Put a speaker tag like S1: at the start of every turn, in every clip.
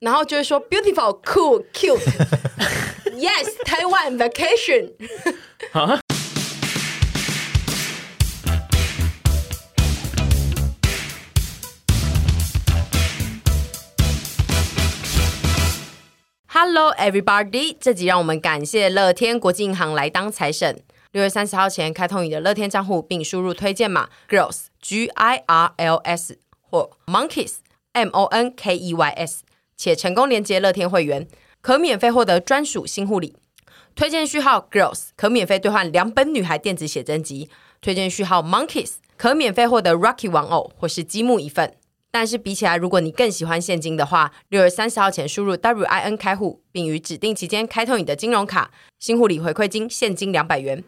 S1: 然后就会说 beautiful cool cute yes Taiwan vacation 啊。Hello everybody，这集让我们感谢乐天国际银行来当财神。六月三十号前开通你的乐天账户，并输入推荐码 girls G I R L S 或 monkeys M O N K E Y S，且成功连接乐天会员，可免费获得专属新护理。推荐序号 girls 可免费兑换两本女孩电子写真集。推荐序号 monkeys 可免费获得 Rocky 玩偶或是积木一份。但是比起来，如果你更喜欢现金的话，六月三十号前输入 WIN 开户，并于指定期间开通你的金融卡，新护理回馈金现金两百元。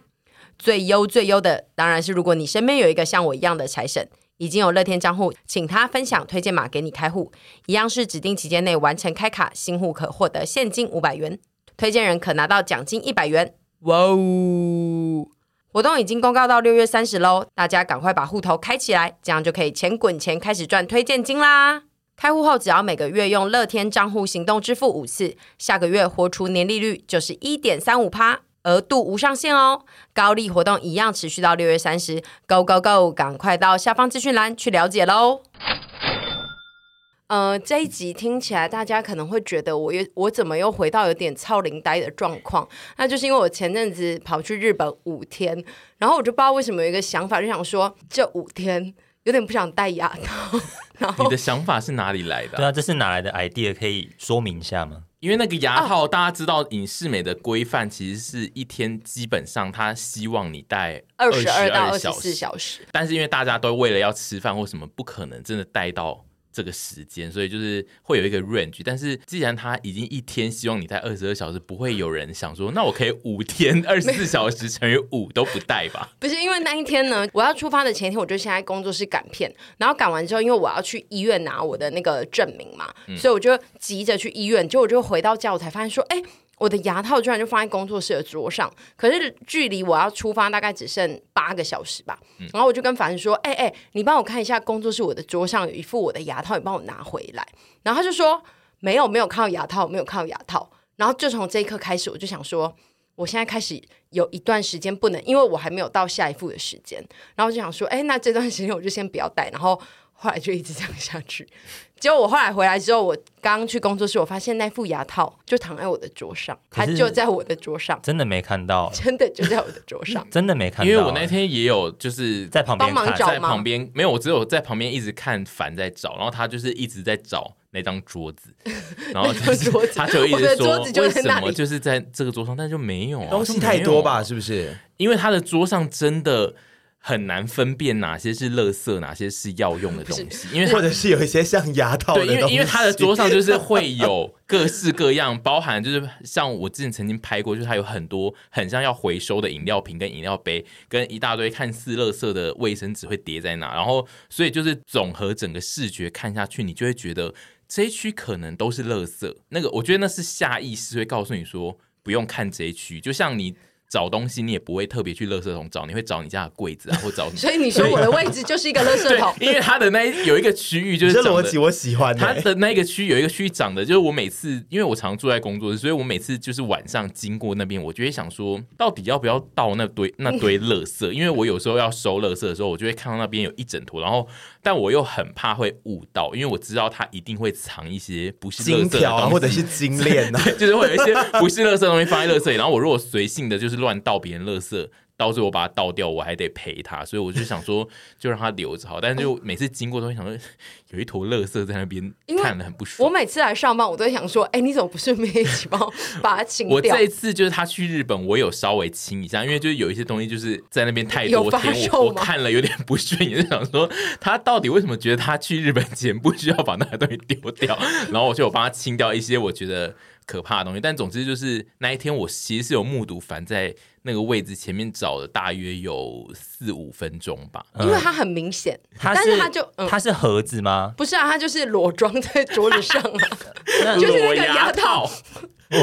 S1: 最优最优的当然是如果你身边有一个像我一样的财神，已经有乐天账户，请他分享推荐码给你开户，一样是指定期间内完成开卡，新户可获得现金五百元，推荐人可拿到奖金一百元。哇哦！活动已经公告到六月三十喽，大家赶快把户头开起来，这样就可以钱滚钱开始赚推荐金啦！开户后只要每个月用乐天账户行动支付五次，下个月活出年利率就是一点三五趴，额度无上限哦。高利活动一样持续到六月三十，Go Go Go！赶快到下方资讯栏去了解喽。呃，这一集听起来，大家可能会觉得我又我怎么又回到有点超龄呆的状况？那就是因为我前阵子跑去日本五天，然后我就不知道为什么有一个想法，就想说这五天有点不想戴牙套。然后
S2: 你的想法是哪里来的、啊？
S3: 对啊，这是哪来的 idea？可以说明一下吗？
S2: 因为那个牙套，大家知道影视美的规范其实是一天基本上他希望你戴
S1: 二十二到二十四小时，
S2: 但是因为大家都为了要吃饭或什么，不可能真的戴到。这个时间，所以就是会有一个 range，但是既然他已经一天希望你在二十二小时，不会有人想说，那我可以五天 二十四小时乘以五都不带吧？
S1: 不是，因为那一天呢，我要出发的前一天，我就先在工作室赶片，然后赶完之后，因为我要去医院拿我的那个证明嘛，嗯、所以我就急着去医院，结果我就回到家，我才发现说，哎。我的牙套居然就放在工作室的桌上，可是距离我要出发大概只剩八个小时吧。嗯、然后我就跟凡人说：“哎、欸、哎、欸，你帮我看一下工作室我的桌上有一副我的牙套，你帮我拿回来。”然后他就说：“没有，没有看到牙套，没有看到牙套。”然后就从这一刻开始，我就想说，我现在开始有一段时间不能，因为我还没有到下一副的时间。然后就想说：“哎、欸，那这段时间我就先不要戴。”然后后来就一直这样下去。结果我后来回来之后，我刚去工作室，我发现那副牙套就躺在我的桌上，它就在我的桌上，
S3: 真的没看到，
S1: 真的就在我的桌上，
S3: 真的没看到。
S2: 因为我那天也有就是在旁边
S1: 帮忙找，
S2: 在旁边没有，我只有在旁边一直看烦在找，然后他就是一直在找那张桌子，然后就是他就一直说为什么就是在这个桌上，但就没有啊，
S4: 东西太多吧？是不是？
S2: 因为他的桌上真的。很难分辨哪些是垃圾，哪些是要用的东西，因为
S4: 或者是有一些像牙套的东西。
S2: 对，因为因为他的桌上就是会有各式各样，包含就是像我之前曾经拍过，就是他有很多很像要回收的饮料瓶跟饮料杯，跟一大堆看似垃圾的卫生纸会叠在那，然后所以就是总和整个视觉看下去，你就会觉得这一区可能都是垃圾。那个我觉得那是下意识会告诉你说不用看这一区，就像你。找东西你也不会特别去垃圾桶找，你会找你家的柜子啊，或找。
S1: 所以你说我的位置就是一个垃圾桶。
S2: 因为它的那有一个区域就是这
S4: 逻辑我喜欢。
S2: 它的那个区有一个区域长的，就是我每次因为我常住在工作室，所以我每次就是晚上经过那边，我就会想说，到底要不要倒那堆那堆垃圾？因为我有时候要收垃圾的时候，我就会看到那边有一整坨，然后但我又很怕会误导，因为我知道它一定会藏一些不是
S4: 金条啊，或者是金链啊，
S2: 就是会有一些不是垃圾的东西放在垃圾里，然后我如果随性的就是乱倒别人垃圾。色，到最后我把它倒掉，我还得赔他，所以我就想说，就让他留着好。但是就每次经过都会想说，有一坨垃圾在那边，看了很不爽。
S1: 我每次来上班，我都会想说，哎、欸，你怎么不顺便一起帮我把它清掉？
S2: 我这一次就是他去日本，我有稍微清一下，因为就是有一些东西就是在那边太多天，我我看了有点不顺眼，就想说他到底为什么觉得他去日本前不需要把那个东西丢掉？然后我就有帮他清掉一些我觉得可怕的东西。但总之就是那一天，我其实是有目睹凡在。那个位置前面找了大约有四五分钟吧，
S1: 因为它很明显，
S3: 但
S1: 是它就
S3: 它是盒子吗？
S1: 不是啊，它就是裸装在桌子上啊，就是那个牙套，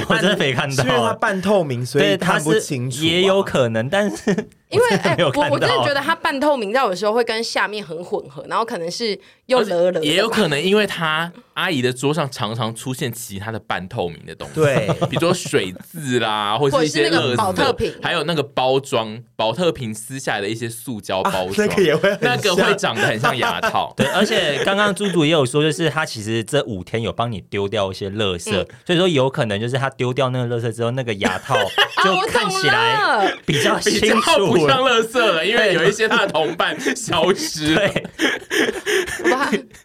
S3: 我真的没看到，
S4: 因为它半透明，所以看不清楚。
S3: 也有可能，但是
S1: 因为
S3: 我真的
S1: 哎、我我真的觉得它半透明，在有时候会跟下面很混合，然后可能是又勒勒，
S2: 也有可能因为他阿姨的桌上常常出现其他的半透明的东西，
S4: 对。
S2: 比如说水渍啦，或者是一些
S1: 或者是那个
S2: 垃圾
S1: 保特瓶。
S2: 还有那个包装保特瓶撕下来的一些塑胶包
S4: 啊
S2: 装，
S4: 那个也会很
S2: 那个
S4: 会
S2: 长得很像牙套。
S3: 对，而且刚刚猪猪也有说，就是他其实这五天有帮你丢掉一些乐色，
S1: 嗯。
S3: 所以说有可能就是他丢掉那个垃圾之后，那个牙套 就看起
S1: 来。
S3: 比较
S2: 比
S3: 清
S2: 较不
S3: 楚
S2: 像垃圾了，因为有一些他的同伴消失了。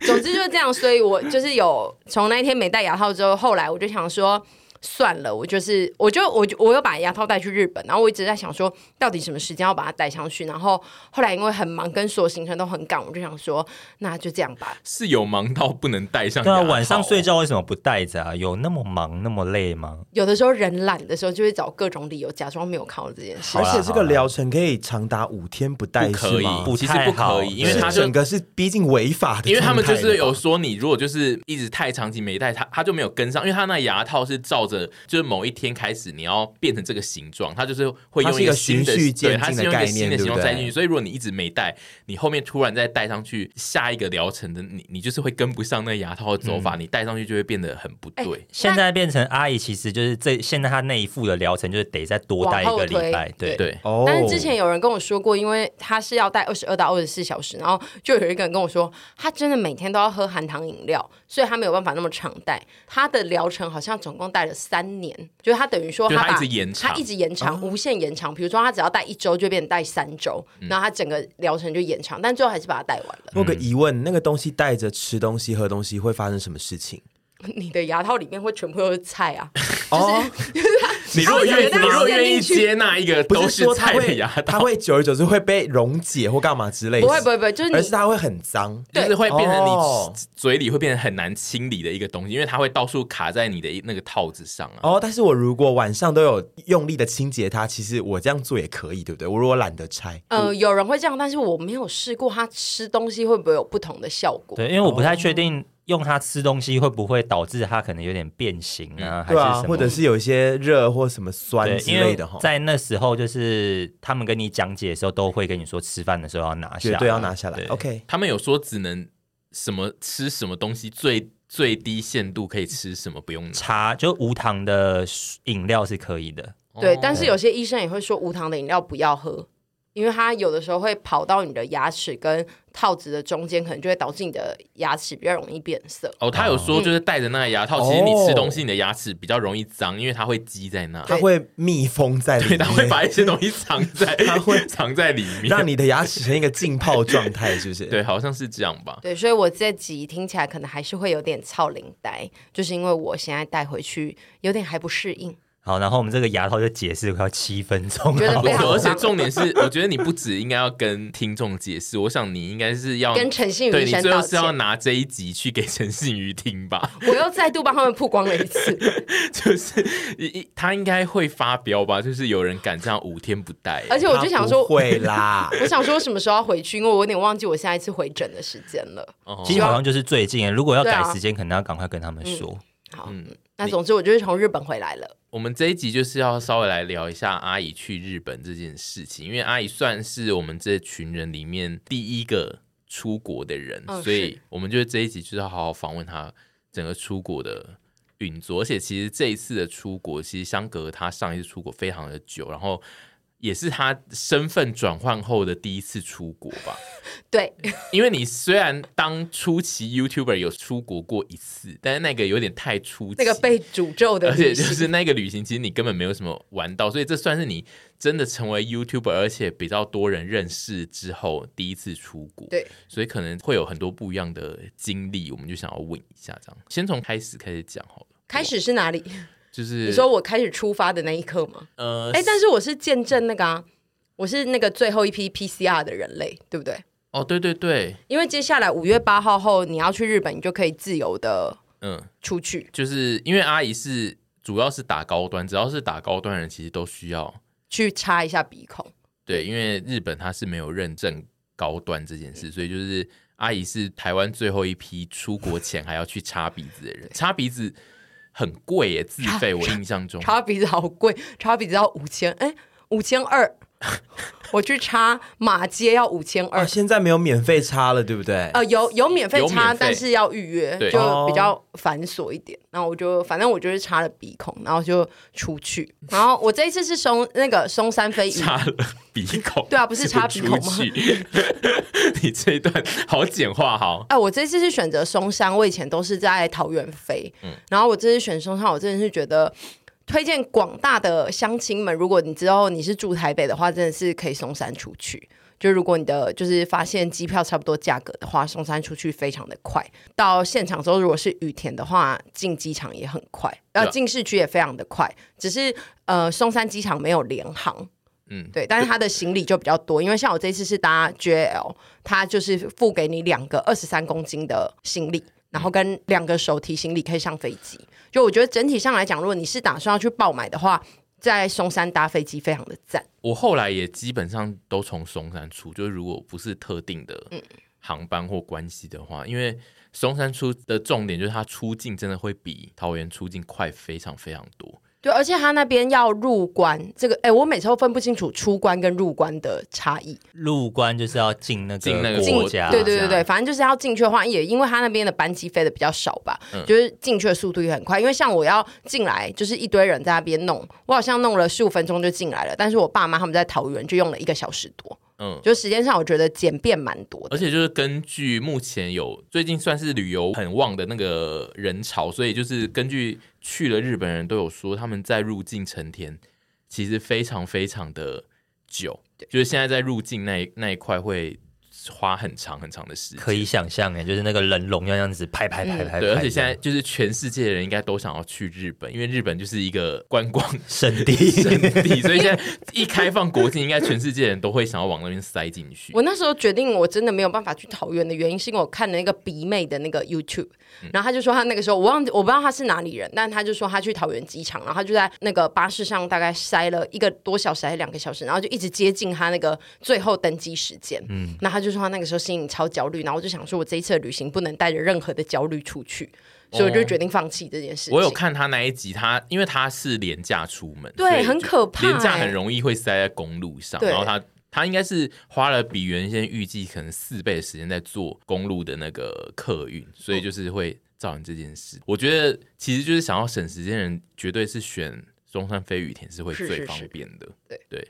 S1: 总之就是这样，所以我就是有从那一天没戴牙套之后，后来我就想说。算了，我就是，我就我就我又把牙套带去日本，然后我一直在想说，到底什么时间要把它带上去。然后后来因为很忙，跟所有行程都很赶，我就想说，那就这样吧。
S2: 是有忙到不能戴上
S3: 对啊，晚上睡觉为什么不戴着啊？有那么忙那么累吗？
S1: 有的时候人懒的时候，就会找各种理由假装没有看到这件事
S4: 而且这个疗程可以长达五天不戴
S2: 不可以
S4: 是吗？
S3: 不
S2: 其实不可以，因为
S4: 是
S2: 他就
S4: 整个是逼近违法的
S2: 因为他们就是有说，你如果就是一直太长期没戴，他他就没有跟上，因为他那牙套是照着就是某一天开始你要变成这个形状，它就是会用一个新的
S4: 它是一个循序渐进的
S2: 对，它是用一个新的形状
S4: 概念对不对？
S2: 塞进去，所以如果你一直没戴，你后面突然再戴上去下一个疗程的你，你就是会跟不上那牙套的走法，你戴上去就会变得很不对。
S3: 现在变成阿姨，其实就是这现在她那一副的疗程就是得再多戴一个礼拜，对。
S2: 对，
S4: 哦，
S1: 但是之前有人跟我说过，因为他是要戴二十二到二十四小时，然后就有一个人跟我说，他真的每天都要喝含糖饮料，所以他没有办法那么长戴。他的疗程好像总共戴了三年，就是他等于
S2: 说他一直延长
S1: 他一直延长，无限延长。比如说他只要戴一周，就变成戴三周，
S2: 嗯
S1: 然后他整个疗程就延长，但最后还是把它戴完了。
S4: 我有个疑问，那个东西带着吃东西、喝东西会发生什么事情？
S1: 你的牙套里面会全部都是菜啊，
S4: 哦，
S2: 你如果愿意，你如果愿意接纳一个
S4: 不
S2: 都
S4: 是说它
S2: 菜的
S4: 会
S2: 牙套，
S4: 它会久而久之会被溶解或干嘛之类的，
S1: 不会不会不会，就是你
S4: 而是它会很脏。
S2: 就是会变成
S4: 哦
S2: 你嘴里会变成很难清理的一个东西，因为它会到处卡在你的那个套子上啊。
S4: 哦，但是我如果晚上都有用力的清洁它，其实我这样做也可以，对不对？我如果懒得拆，
S1: 呃，有人会这样，但是我没有试过，它吃东西会不会有不同的效果？
S3: 对，因为我不太确定用它吃东西会不会导致它可能有点变形啊，还
S4: 对啊，
S3: 是什么？
S4: 或者是有一些热或什么酸，之类的哈。
S3: 在那时候就是他们跟你讲解的时候，都会跟你说吃饭的时候要拿下
S4: 对要拿下
S3: 来。
S4: OK，
S2: 他们有说只能什么吃什么东西最最低限度可以吃什么，不用拿。
S3: 茶就无糖的饮料是可以的。
S1: 对，
S2: 哦
S1: 但是有些医生也会说无糖的饮料不要喝，因为它有的时候会跑到你的牙齿跟套子的中间，可能就会导致你的牙齿比较容易变色。
S2: 哦，他有说就是戴着那个牙套，
S4: 哦
S2: 其实你吃东西你的牙齿比较容易脏，因为它会积在那，
S4: 它会密封在里
S2: 对，
S4: 面，
S2: 它会把一些东西藏在，
S4: 它会
S2: 藏在里面，
S4: 让你的牙齿成一个浸泡状态，是不是？
S2: 对，好像是这样吧。
S1: 对，所以我这集听起来可能还是会有点操灵呆，就是因为我现在带回去有点还不适应。
S3: 好，然后我们这个牙套就解释快要七分
S1: 钟
S2: 而且重点是，我觉得你不止应该要跟听众解释，我想你应该是要
S1: 跟陈信宇
S2: 对你最后是要，拿这一集去给陈信宇听吧，
S1: 我又再度帮他们曝光了一次。
S2: 就是一一他应该会发飙吧，就是有人敢这样五天不戴，
S1: 而且我就想
S4: 说会啦，
S1: 我想说什么时候要回去，因为我有点忘记我下一次回诊的时间了。
S2: 哦。
S3: 其实好像就是最近，如果要改时间，可能要赶快跟他们说。
S1: 好，
S2: 嗯
S1: 那总之我就是从日本回来了。
S2: 我们这一集就是要稍微来聊一下阿姨去日本这件事情，因为阿姨算是我们这群人里面第一个出国的人，
S1: 嗯
S2: 所以我们觉得这一集就是要好好访问她整个出国的运作。而且其实这一次的出国，其实相隔她上一次出国非常的久，然后也是他身份转换后的第一次出国吧。
S1: 对，
S2: 因为你虽然当初期 YouTuber 有出国过一次，但是那个有点太初期，
S1: 那个被诅咒的
S2: 而且，就是那个旅行，其实你根本没有什么玩到，所以这算是你真的成为 YouTuber，而且比较多人认识之后第一次出国。
S1: 对，
S2: 所以可能会有很多不一样的经历，我们就想要问一下，这样先从开始开始讲好了。
S1: 开始是哪里？
S2: 就是
S1: 你说我开始出发的那一刻吗？
S2: 呃，
S1: 哎、但是我是见证那个啊，我是那个最后一批 PCR 的人类，对不对？
S2: 哦，对对对，
S1: 因为接下来五月八号后你要去日本，你就可以自由的
S2: 嗯，
S1: 出去
S2: 就是因为阿姨是主要是打高端，只要是打高端人，其实都需要
S1: 去插一下鼻孔。
S2: 对，因为日本它是没有认证高端这件事，所以就是阿姨是台湾最后一批出国前还要去插鼻子的人，插鼻子很贵耶，自费。我印象中，
S1: 插鼻子好贵，插鼻子要五千，哎，五千二，我去插马街要五千二，
S4: 现在没有免费插了，对不对？
S1: 呃，有有免费插，
S2: 费
S1: 但是要预约，
S2: 对
S1: 就比较繁琐一点。然后我就反正我就是插了鼻孔，然后就出去。然后我这一次是松那个松山飞
S2: 插了鼻孔，
S1: 对啊，不是插鼻孔吗？
S2: 你这一段好简化哈。
S1: 哎、呃，我这次是选择松山，我以前都是在桃园飞，嗯，然后我这次选松山，我真的是觉得。推荐广大的乡亲们，如果你之后你是住台北的话，真的是可以松山出去。就如果你的就是发现机票差不多价格的话，松山出去非常的快。到现场之后，如果是雨田的话，进机场也很快，然后进市区也非常的快。只是呃，松山机场没有联航，嗯，对，但是它的行李就比较多，因为像我这次是搭 JL，它就是付给你两个二十三公斤的行李。然后跟两个手提行李可以上飞机，就我觉得整体上来讲，如果你是打算要去爆买的话，在松山搭飞机非常的赞。
S2: 我后来也基本上都从松山出，就是如果不是特定的航班或关系的话，嗯、因为松山出的重点就是它出境真的会比桃园出境快非常非常多。
S1: 对，而且他那边要入关，这个哎，我每次都分不清楚出关跟入关的差异。
S3: 入关就是要进那个进那个国家，
S1: 对对对对，反正就是要进去的话，也因为他那边的班机飞的比较少吧，嗯、就是进去的速度也很快。因为像我要进来，就是一堆人在那边弄，我好像弄了十五分钟就进来了，但是我爸妈他们在桃园就用了一个小时多。嗯，就时间上我觉得简便蛮多的，
S2: 而且就是根据目前有最近算是旅游很旺的那个人潮，所以就是根据去了日本人都有说他们在入境成田其实非常非常的久，就是现在在入境那一那一块会。花很长很长的时间，
S3: 可以想象哎，就是那个人龙要这样子拍拍拍拍，
S2: 对，而且现在就是全世界的人应该都想要去日本，因为日本就是一个观光
S3: 圣地。
S2: 圣地，所以现在一开放国境，应该全世界人都会想要往那边塞进去。
S1: 我那时候决定我真的没有办法去桃园的原因，是因为我看了那个鼻妹的那个 YouTube，然后他就说他那个时候我忘记我不知道他是哪里人，但他就说他去桃园机场，然后他就在那个巴士上大概塞了一个多小时还是两个小时，然后就一直接近他那个最后登机时间，嗯，那他就说他那个时候心里超焦虑，然后我就想说，我这一次的旅行不能带着任何的焦虑出去，所以我就决定放弃这件事情。
S2: 我有看他那一集，他因为他是廉价出门，
S1: 对，很可怕，
S2: 廉价很容易会塞在公路上，然后他他应该是花了比原先预计可能四倍的时间在做公路的那个客运，所以就是会造成这件事。嗯、我觉得其实就是想要省时间的人，绝对是选中山飞羽田是会最方便的，对对。对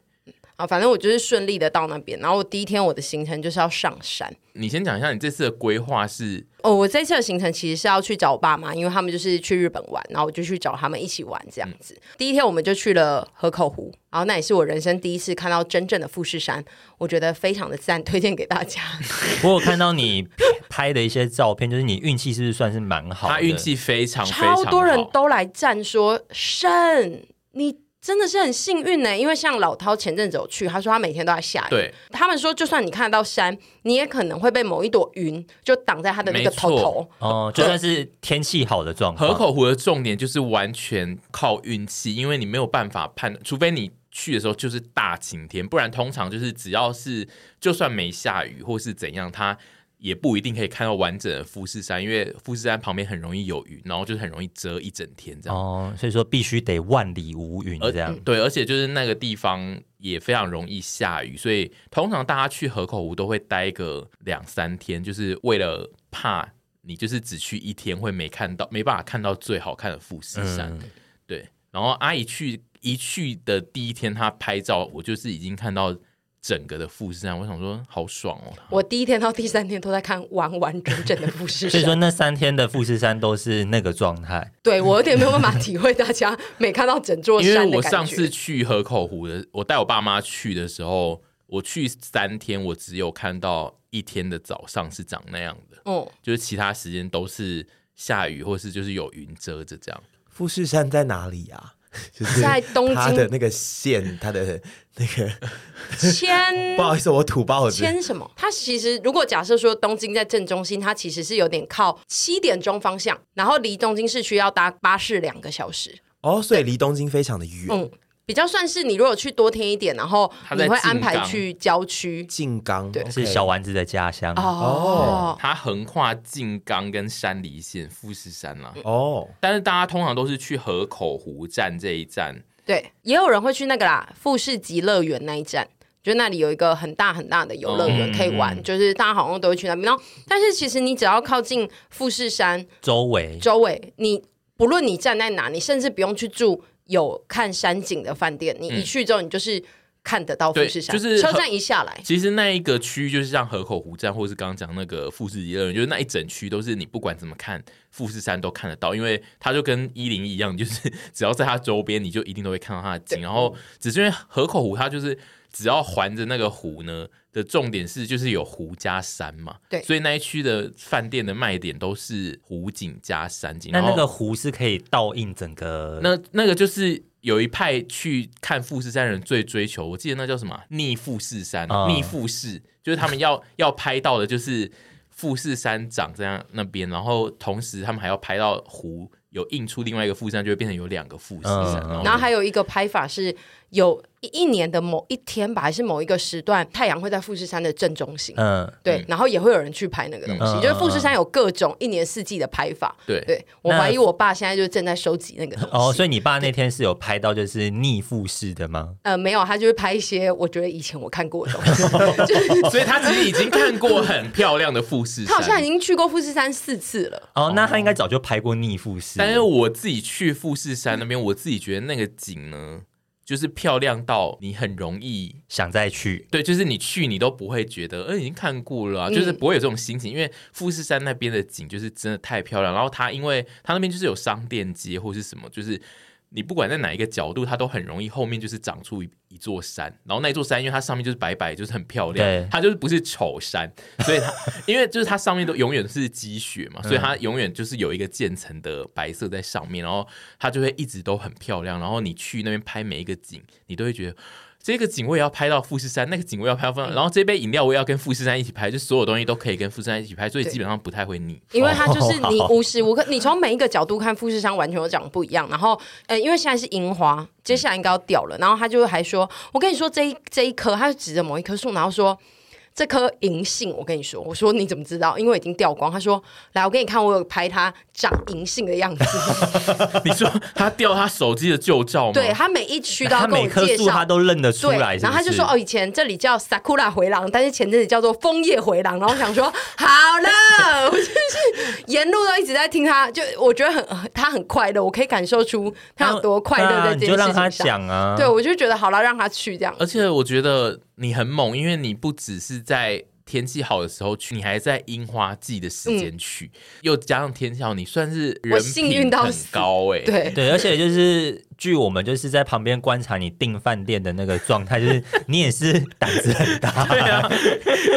S1: 啊，反正我就是顺利的到那边，然后我第一天我的行程就是要上山。
S2: 你先讲一下你这次的规划是？
S1: 哦，我这次的行程其实是要去找我爸妈，因为他们就是去日本玩，然后我就去找他们一起玩这样子。嗯、第一天我们就去了河口湖，然后那也是我人生第一次看到真正的富士山，我觉得非常的赞，推荐给大家。
S3: 我有看到你拍的一些照片，就是你运气是不是算是蛮好的？
S2: 他运气非常非常好，
S1: 超多人都来赞说胜你。真的是很幸运呢，因为像老涛前阵子有去，他说他每天都在下雨。
S2: 对，
S1: 他们说就算你看得到山，你也可能会被某一朵云就挡在他的那个头头。
S3: 哦，就算是天气好的状况。
S2: 河口湖的重点就是完全靠运气，因为你没有办法判，除非你去的时候就是大晴天，不然通常就是只要是就算没下雨或是怎样，它。也不一定可以看到完整的富士山，因为富士山旁边很容易有云，然后就是很容易遮一整天这样。
S3: 哦，所以说必须得万里无云这
S2: 样。对，而且就是那个地方也非常容易下雨，所以通常大家去河口湖都会待个两三天，就是为了怕你就是只去一天会没看到，没办法看到最好看的富士山。嗯、对，然后阿姨去一去的第一天，她拍照，我就是已经看到。整个的富士山，我想说好爽哦！
S1: 我第一天到第三天都在看完完整整的富士山，
S3: 所以说那三天的富士山都是那个状态。
S1: 对，我有点没有办法体会大家没看到整座山。
S2: 因为我上次去河口湖的，我带我爸妈去的时候，我去三天，我只有看到一天的早上是长那样的，哦，就是其他时间都是下雨或是就是有云遮着这样。
S4: 富士山在哪里呀？
S1: 就是在东京，
S4: 的那个县，它的那个
S1: 签，
S4: 不好意思，我土包很
S1: 签什么？它其实如果假设说东京在正中心，它其实是有点靠七点钟方向，然后离东京市区要搭巴士两个小时。
S4: 哦，所以离东京非常的远。
S1: 嗯。比较算是你如果去多天一点，然后你会安排去郊区
S4: 静冈，
S1: 对，
S3: 是小丸子的家乡
S1: 哦。
S2: 它横跨静冈跟山梨县富士山啦。
S4: 哦，
S2: 但是大家通常都是去河口湖站这一站，
S1: 对，也有人会去那个啦，富士急乐园那一站。就那里有一个很大很大的游乐园可以玩，嗯、就是大家好像都会去那边。然后，但是其实你只要靠近富士山
S3: 周围，
S1: 周围你不论你站在哪，你甚至不用去住有看山景的饭店，你一去之后，你就是。看得到富士山，就是车站一下来，
S2: 其实那一个区就是像河口湖站，或是刚刚讲那个富士游乐园，就是那一整区都是你不管怎么看富士山都看得到，因为它就跟一零一样，就是只要在它周边，你就一定都会看到它的景。然后只是因为河口湖它就是只要环着那个湖呢的重点是就是有湖加山嘛，
S1: 对，
S2: 所以那一区的饭店的卖点都是湖景加山景。
S3: 那那个湖是可以倒映整个，
S2: 那那个就是。有一派去看富士山的人最追求，我记得那叫什么逆富士山，嗯、逆富士就是他们要 要拍到的，就是富士山长这样那边，然后同时他们还要拍到湖有映出另外一个富士山，就会变成有两个富士山。
S1: 嗯、然然后还有一个拍法是有。一年的某一天吧，还是某一个时段，太阳会在富士山的正中心。嗯，对，然后也会有人去拍那个东西。就是富士山有各种一年四季的拍法。对，对我怀疑我爸现在就正在收集那个东西。
S3: 哦，所以你爸那天是有拍到就是逆富士的吗？
S1: 呃，没有，他就是拍一些我觉得以前我看过的东西。就是，
S2: 所以他其实已经看过很漂亮的富士山。
S1: 他好像已经去过富士山四次了。
S3: 哦，那他应该早就拍过逆富士。
S2: 但是我自己去富士山那边，我自己觉得那个景呢。就是漂亮到你很容易
S3: 想再去，
S2: 对，就是你去你都不会觉得，呃，已经看过了啊，嗯，就是不会有这种心情，因为富士山那边的景就是真的太漂亮，然后它因为它那边就是有商店街或是什么，就是。你不管在哪一个角度，它都很容易后面就是长出一一座山，然后那座山因为它上面就是白白，就是很漂亮，它就是不是丑山，所以它因为就是它上面都永远是积雪嘛，所以它永远就是有一个渐层的白色在上面，然后它就会一直都很漂亮，然后你去那边拍每一个景，你都会觉得。这个景我也要拍到富士山，那个景我也要拍到富士山，然后这杯饮料我也要跟富士山一起拍，就所有东西都可以跟富士山一起拍，所以基本上不太会腻。
S1: 因为它就是你无时无刻，你从每一个角度看富士山完全都长得不一样。然后，呃，因为现在是樱花，接下来应该要掉了，然后他就还说：“我跟你说，这一这一棵，他就指着某一棵树，然后说。”这颗银杏，我跟你说，我说你怎么知道？因为已经掉光。他说：“来，我给你看，我有拍他长银杏的样子。”
S2: 你说他掉他手机的旧照吗？
S1: 对，他每一区都要跟我介绍，
S3: 他每棵树他都认得出来是是？
S1: 然后他就说：“哦，以前这里叫 Sakura 回廊，但是前阵子叫做枫叶回廊。”然后我想说：“好了，我就是沿路都一直在听他，就我觉得很他很快乐，我可以感受出他有多快乐在这件事情上。
S3: 啊，你就让他讲啊，
S1: 对，我就觉得好了，让他去这样。
S2: 而且我觉得。你很猛，因为你不只是在天气好的时候去，你还在樱花季的时间去，嗯、又加上天气好，你算是人品很高哎、欸。
S1: 对
S3: 对，而且就是据我们就是在旁边观察你订饭店的那个状态，就是你也是胆子很大。
S2: 对啊，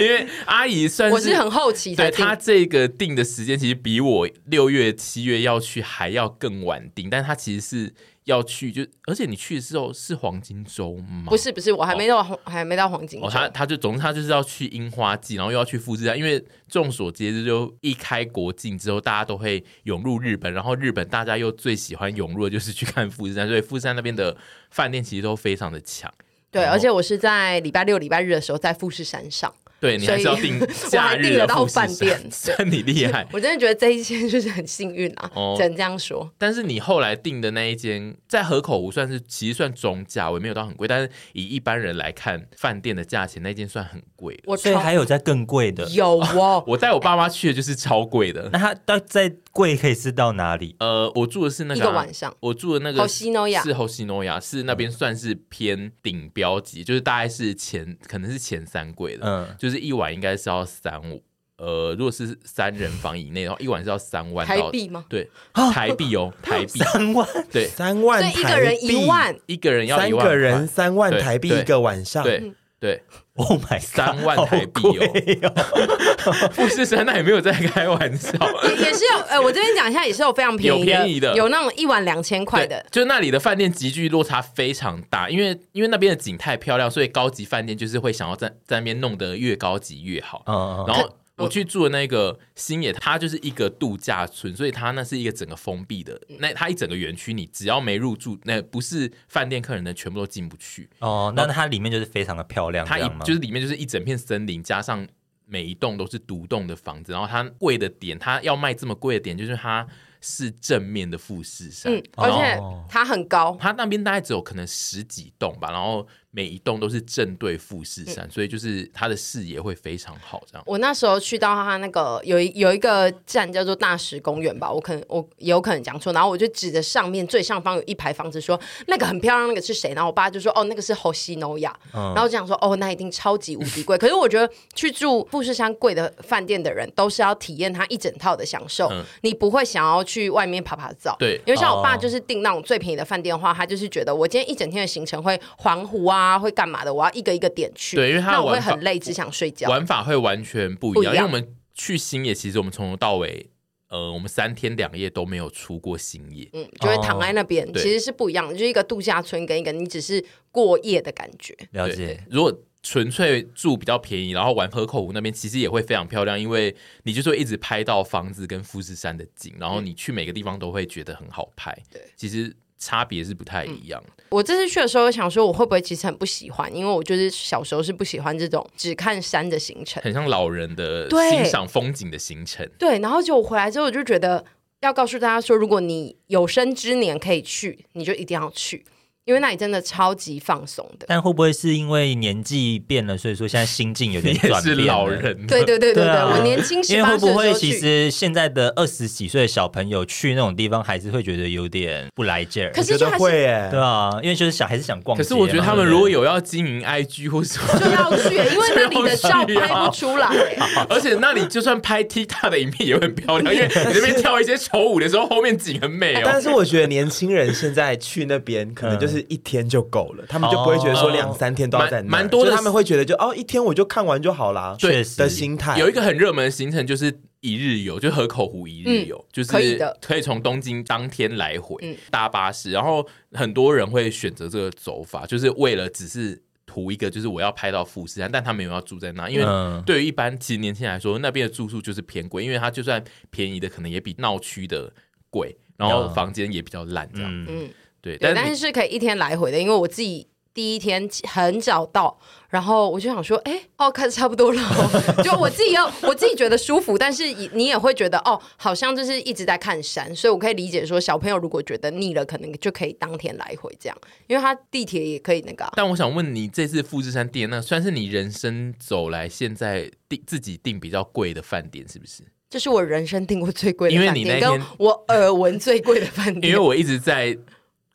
S2: 因为阿姨算是
S1: 我是很好奇，
S2: 对她这个订的时间其实比我六月七月要去还要更晚订，但她其实是。要去就，而且你去的时候是黄金周吗？
S1: 不是不是，我还没到，哦、还没到黄金周。
S2: 哦，他他就总之他就是要去樱花季，然后又要去富士山，因为众所皆知，就一开国境之后，大家都会涌入日本，然后日本大家又最喜欢涌入的就是去看富士山，所以富士山那边的饭店其实都非常的强。
S1: 对，而且我是在礼拜六、礼拜日的时候在富士山上。
S2: 对，你还是要订假日
S1: 订得到饭店，
S2: 算你厉害。
S1: 我真的觉得这一间就是很幸运啊，哦、只能这样说。
S2: 但是你后来订的那一间在河口湖算是其实算中价我也，没有到很贵。但是以一般人来看，饭店的价钱那间算很贵。
S3: 我所以还有在更贵的，
S1: 有哦。
S2: 我带我爸妈去的就是超贵的。
S3: 那他到在贵可以是到哪里？
S2: 呃，我住的是那个、啊、
S1: 一个晚上，
S2: 我住的那个
S1: 是
S2: Hoshinoya，是那边算是偏顶标级，就是大概是前可能是前三贵的，嗯，就是一晚应该是。要三五，呃，如果是三人房以内的话，一晚是要三万
S1: 台币吗？
S2: 对，台币哦，台币
S3: 三万，
S2: 对，
S4: 三万，
S1: 一个人一万，
S2: 一个人要
S4: 三个人三万台币一个晚上，
S2: 对对
S3: ，Oh my，
S2: 三万台币哦，富士山那也没有在开玩笑，
S1: 也也是有，呃，我这边讲一下，也是有非常便宜的，有便宜的，有那种一晚两千块的，
S2: 就那里的饭店集聚落差非常大，因为因为那边的景太漂亮，所以高级饭店就是会想要在在那边弄得越高级越好，嗯，然后。我去住的那个新野，它就是一个度假村，所以它那是一个整个封闭的。那它一整个园区，你只要没入住，那不是饭店客人的，全部都进不去。
S3: 哦，那它里面就是非常的漂亮，
S2: 它一就是里面就是一整片森林，加上每一栋都是独栋的房子。然后它贵的点，它要卖这么贵的点，就是它是正面的富士山，
S1: 嗯，而且它很高，
S2: 它那边大概只有可能十几栋吧，然后。每一栋都是正对富士山，嗯、所以就是它的视野会非常好。这样，
S1: 我那时候去到它那个有一有一个站叫做大石公园吧，我可能我有可能讲错，然后我就指着上面最上方有一排房子说那个很漂亮，那个是谁？然后我爸就说哦，那个是 Hoshinoya，、嗯、然后我就想说哦，那一定超级无敌贵。可是我觉得去住富士山贵的饭店的人都是要体验它一整套的享受，嗯、你不会想要去外面爬爬走。
S2: 对，
S1: 因为像我爸就是订那种最便宜的饭店的话，他就是觉得我今天一整天的行程会环湖啊，会干嘛的，我要一个一个点去。
S2: 对，因为他
S1: 那我会很累，只想睡觉。
S2: 玩法会完全不一样，一样因为我们去星野，其实我们从头到尾，呃，我们三天两夜都没有出过星野，
S1: 嗯，就会躺在那边，哦、其实是不一样的，就是一个度假村跟一个你只是过夜的感觉。
S3: 了解。
S2: 如果纯粹住比较便宜，然后玩河口湖那边，其实也会非常漂亮，因为你就是会一直拍到房子跟富士山的景，然后你去每个地方都会觉得很好拍。对，其实差别是不太一样。嗯，
S1: 我这次去的时候，我想说我会不会其实很不喜欢，因为我就是小时候是不喜欢这种只看山的行程，
S2: 很像老人的欣赏风景的行程。
S1: 对，对，然后就我回来之后，我就觉得要告诉大家说，如果你有生之年可以去，你就一定要去。因为那里真的超级放松的，
S3: 但会不会是因为年纪变了，所以说现在心境有点 转
S2: 变？是老人，
S1: 对对对对对，我年轻时，
S3: 因为会不会其实现在的二十几岁的小朋友去那种地方，还是会觉得有点不来劲儿？
S1: 可是
S4: 就会耶，
S3: 对啊，因为就是想还是想逛。
S2: 可是我觉得他们如果有要经营 IG 或什么，
S1: 就要去，因为那里的照拍不出来，
S2: 而且那里就算拍 TikTok 的影片也会很漂亮，因为你那边跳一些丑舞的时候，后面景很美哦。
S4: 但是我觉得年轻人现在去那边，可能就是一天就够。了，他们就不会觉得说两三天都要在那，蛮多的他们会觉得就哦一天我就看完就好啦。
S2: 对
S4: 的心态。
S2: 有一个很热门的行程就是一日游，就河口湖一日游，嗯、就是可以的，可以从东京当天来回、嗯、搭巴士，然后很多人会选择这个走法，就是为了只是图一个，就是我要拍到富士山，但他没有要住在那，因为对于一般其实年轻人来说，那边的住宿就是偏贵，因为它就算便宜的，可能也比闹区的贵，然后房间也比较烂，这样。嗯。嗯对，
S1: 对，但是是可以一天来回的，因为我自己第一天很早到，然后我就想说，哎，哦，开始差不多了，就我自己要我自己觉得舒服，但是你也会觉得哦，好像就是一直在看山，所以我可以理解说，小朋友如果觉得腻了，可能就可以当天来回这样，因为他地铁也可以那个、啊。
S2: 但我想问你，这次富士山店那算是你人生走来现在订自己订比较贵的饭店，是不是？
S1: 这是我人生订过最贵的饭店，
S2: 因为你那天
S1: 跟我耳闻最贵的饭店，
S2: 因为我一直在。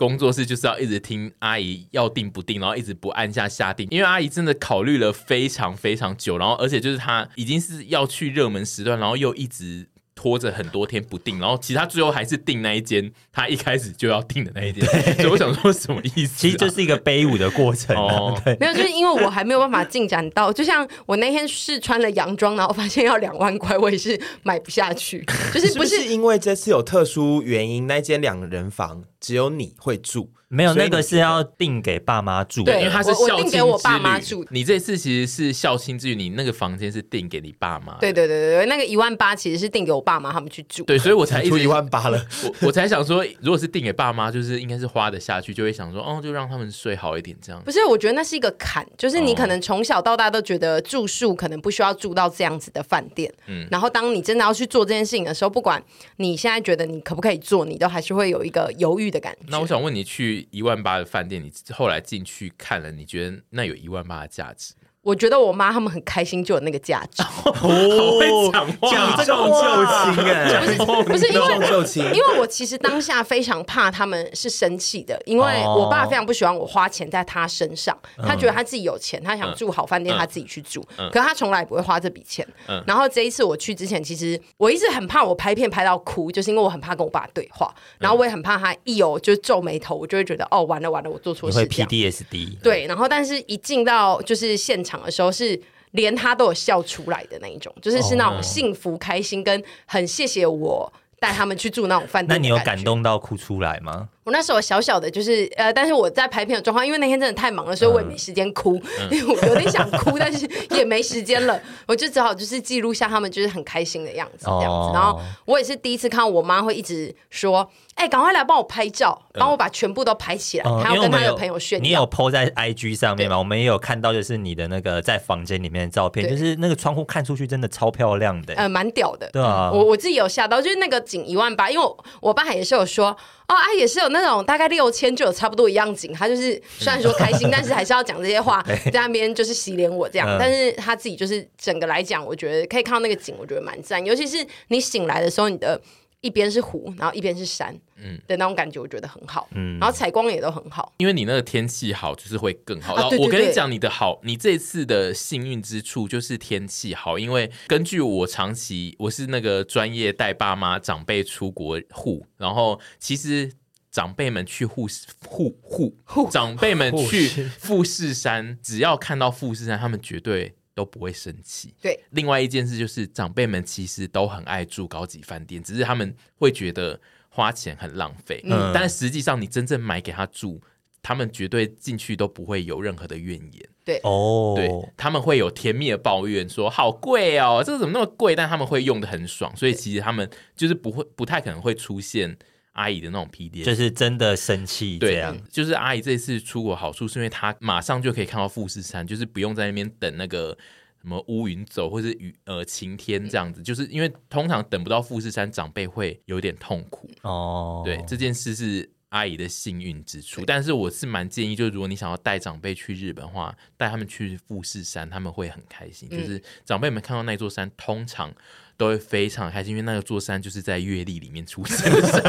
S2: 工作室就是要一直听阿姨要定不定，然后一直不按下下定，因为阿姨真的考虑了非常非常久，然后而且就是她已经是要去热门时段，然后又一直拖着很多天不定，然后其实她最后还是定那一间，他一开始就要定的那一间。所以我想说什么意思、啊？
S3: 其实就是一个悲舞的过程、啊。哦，对
S1: 没有，就是因为我还没有办法进展到，就像我那天试穿了洋装，然后发现要两万块，我也是买不下去。就是不是，
S4: 是，是因为这次有特殊原因，那间两人房。只有你会住，
S3: 没有那个是要订给爸妈住，
S1: 对，
S2: 因为他是孝亲之旅。
S1: 我爸妈住，
S2: 你这次其实是孝亲之旅，你那个房间是订给你爸妈。
S1: 对对对对对，那个一万八其实是订给我爸妈他们去住。
S2: 对，所以我才
S4: 出一万八了。
S2: 我我才想说，如果是订给爸妈，就是应该是花得下去，就会想说，哦，就让他们睡好一点这样。
S1: 不是，我觉得那是一个坎，就是你可能从小到大都觉得住宿可能不需要住到这样子的饭店，嗯，然后当你真的要去做这件事情的时候，不管你现在觉得你可不可以做，你都还是会有一个犹豫的感觉。
S2: 那我想问。你去一万八的饭店，你后来进去看了，你觉得那有一万八的价值？
S1: 我觉得我妈他们很开心，就有那个价值。
S2: 哦，会讲话，
S4: 讲重就轻哎，
S1: 不是因为，因为我其实当下非常怕他们是生气的，因为我爸非常不喜欢我花钱在他身上，他觉得他自己有钱，他想住好饭店，他自己去住，可是他从来不会花这笔钱。然后这一次我去之前，其实我一直很怕我拍片拍到哭，就是因为我很怕跟我爸对话，然后我也很怕他一有就皱眉头，我就会觉得哦，完了完了，我做错事。
S3: 会 PDSD。
S1: 对，然后但是一进到就是现场。场的时候是连他都有笑出来的那一种，就是是那种幸福开心跟很谢谢我带他们去住那种饭店。
S3: 那你有感动到哭出来吗？
S1: 我那时候小小的，就是呃，但是我在拍片的状况，因为那天真的太忙了，所以我也没时间哭，嗯、因为我有点想哭，但是也没时间了，我就只好就是记录下他们就是很开心的样子，这样子。哦、然后我也是第一次看到我妈会一直说：“哎、欸，赶快来帮我拍照，帮我把全部都拍起来。嗯”她要跟她的朋友炫耀。
S3: 你有 po 在 IG 上面吗？我们也有看到，就是你的那个在房间里面的照片，就是那个窗户看出去真的超漂亮的，
S1: 呃，蛮屌的。
S3: 对啊，
S1: 我我自己有吓到，就是那个景一万八，因为我我爸也是有说。哦啊，也是有那种大概六千就有差不多一样景，他就是虽然说开心，但是还是要讲这些话，在那边就是洗脸我这样。但是他自己就是整个来讲，我觉得可以看到那个景，我觉得蛮赞。尤其是你醒来的时候，你的。一边是湖，然后一边是山，嗯，的那种感觉，我觉得很好，嗯，然后采光也都很好，
S2: 因为你那个天气好，就是会更好。然后我跟你讲，你的好，你这次的幸运之处就是天气好，因为根据我长期，我是那个专业带爸妈长辈出国户，然后其实长辈们去富士护护，长辈们去富士山，只要看到富士山，他们绝对。都不会生气。
S1: 对，
S2: 另外一件事就是长辈们其实都很爱住高级饭店，只是他们会觉得花钱很浪费。嗯，但实际上你真正买给他住，他们绝对进去都不会有任何的怨言。
S1: 对，
S3: 哦，
S2: 对，他们会有甜蜜的抱怨说好贵哦，这个怎么那么贵？但他们会用的很爽，所以其实他们就是不会不太可能会出现。阿姨的那种 PDA，
S3: 就是真的生气，这样。
S2: 就是阿姨这次出国好处是因为她马上就可以看到富士山，就是不用在那边等那个什么乌云走或是雨呃晴天这样子，就是因为通常等不到富士山，长辈会有点痛苦哦。对，这件事是阿姨的幸运之处，但是我是蛮建议，就是如果你想要带长辈去日本的话，带他们去富士山，他们会很开心。就是长辈们看到那座山，通常。都会非常开心，因为那个座山就是在月历里面出现的山。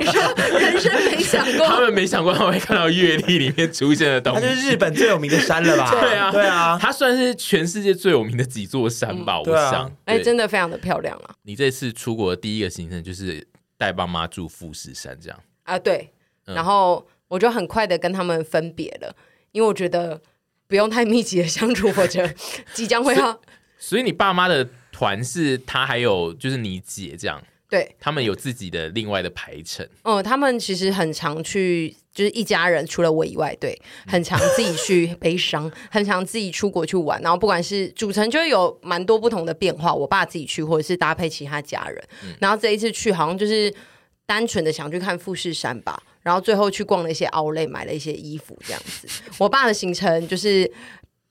S1: 你说人生没想过，
S2: 他们没想过他们会看到月历里面出现的东西。
S4: 它就是日本最有名的山了吧？
S2: 对啊，
S4: 对啊，
S2: 它算是全世界最有名的几座山吧？嗯、我想，
S1: 哎、啊，真的非常的漂亮啊！
S2: 你这次出国的第一个行程就是带爸妈住富士山，这样
S1: 啊？对。然后我就很快的跟他们分别了，因为我觉得不用太密集的相处，或者即将会要
S2: 所。所以你爸妈的。团是他还有就是你姐这样，
S1: 对，
S2: 他们有自己的另外的排程。
S1: 哦、嗯，他们其实很常去，就是一家人除了我以外，对，很常自己去悲伤，很常自己出国去玩。然后不管是组成，就会有蛮多不同的变化。我爸自己去，或者是搭配其他家人。嗯、然后这一次去，好像就是单纯的想去看富士山吧。然后最后去逛了一些 Outlet，买了一些衣服，这样子。我爸的行程就是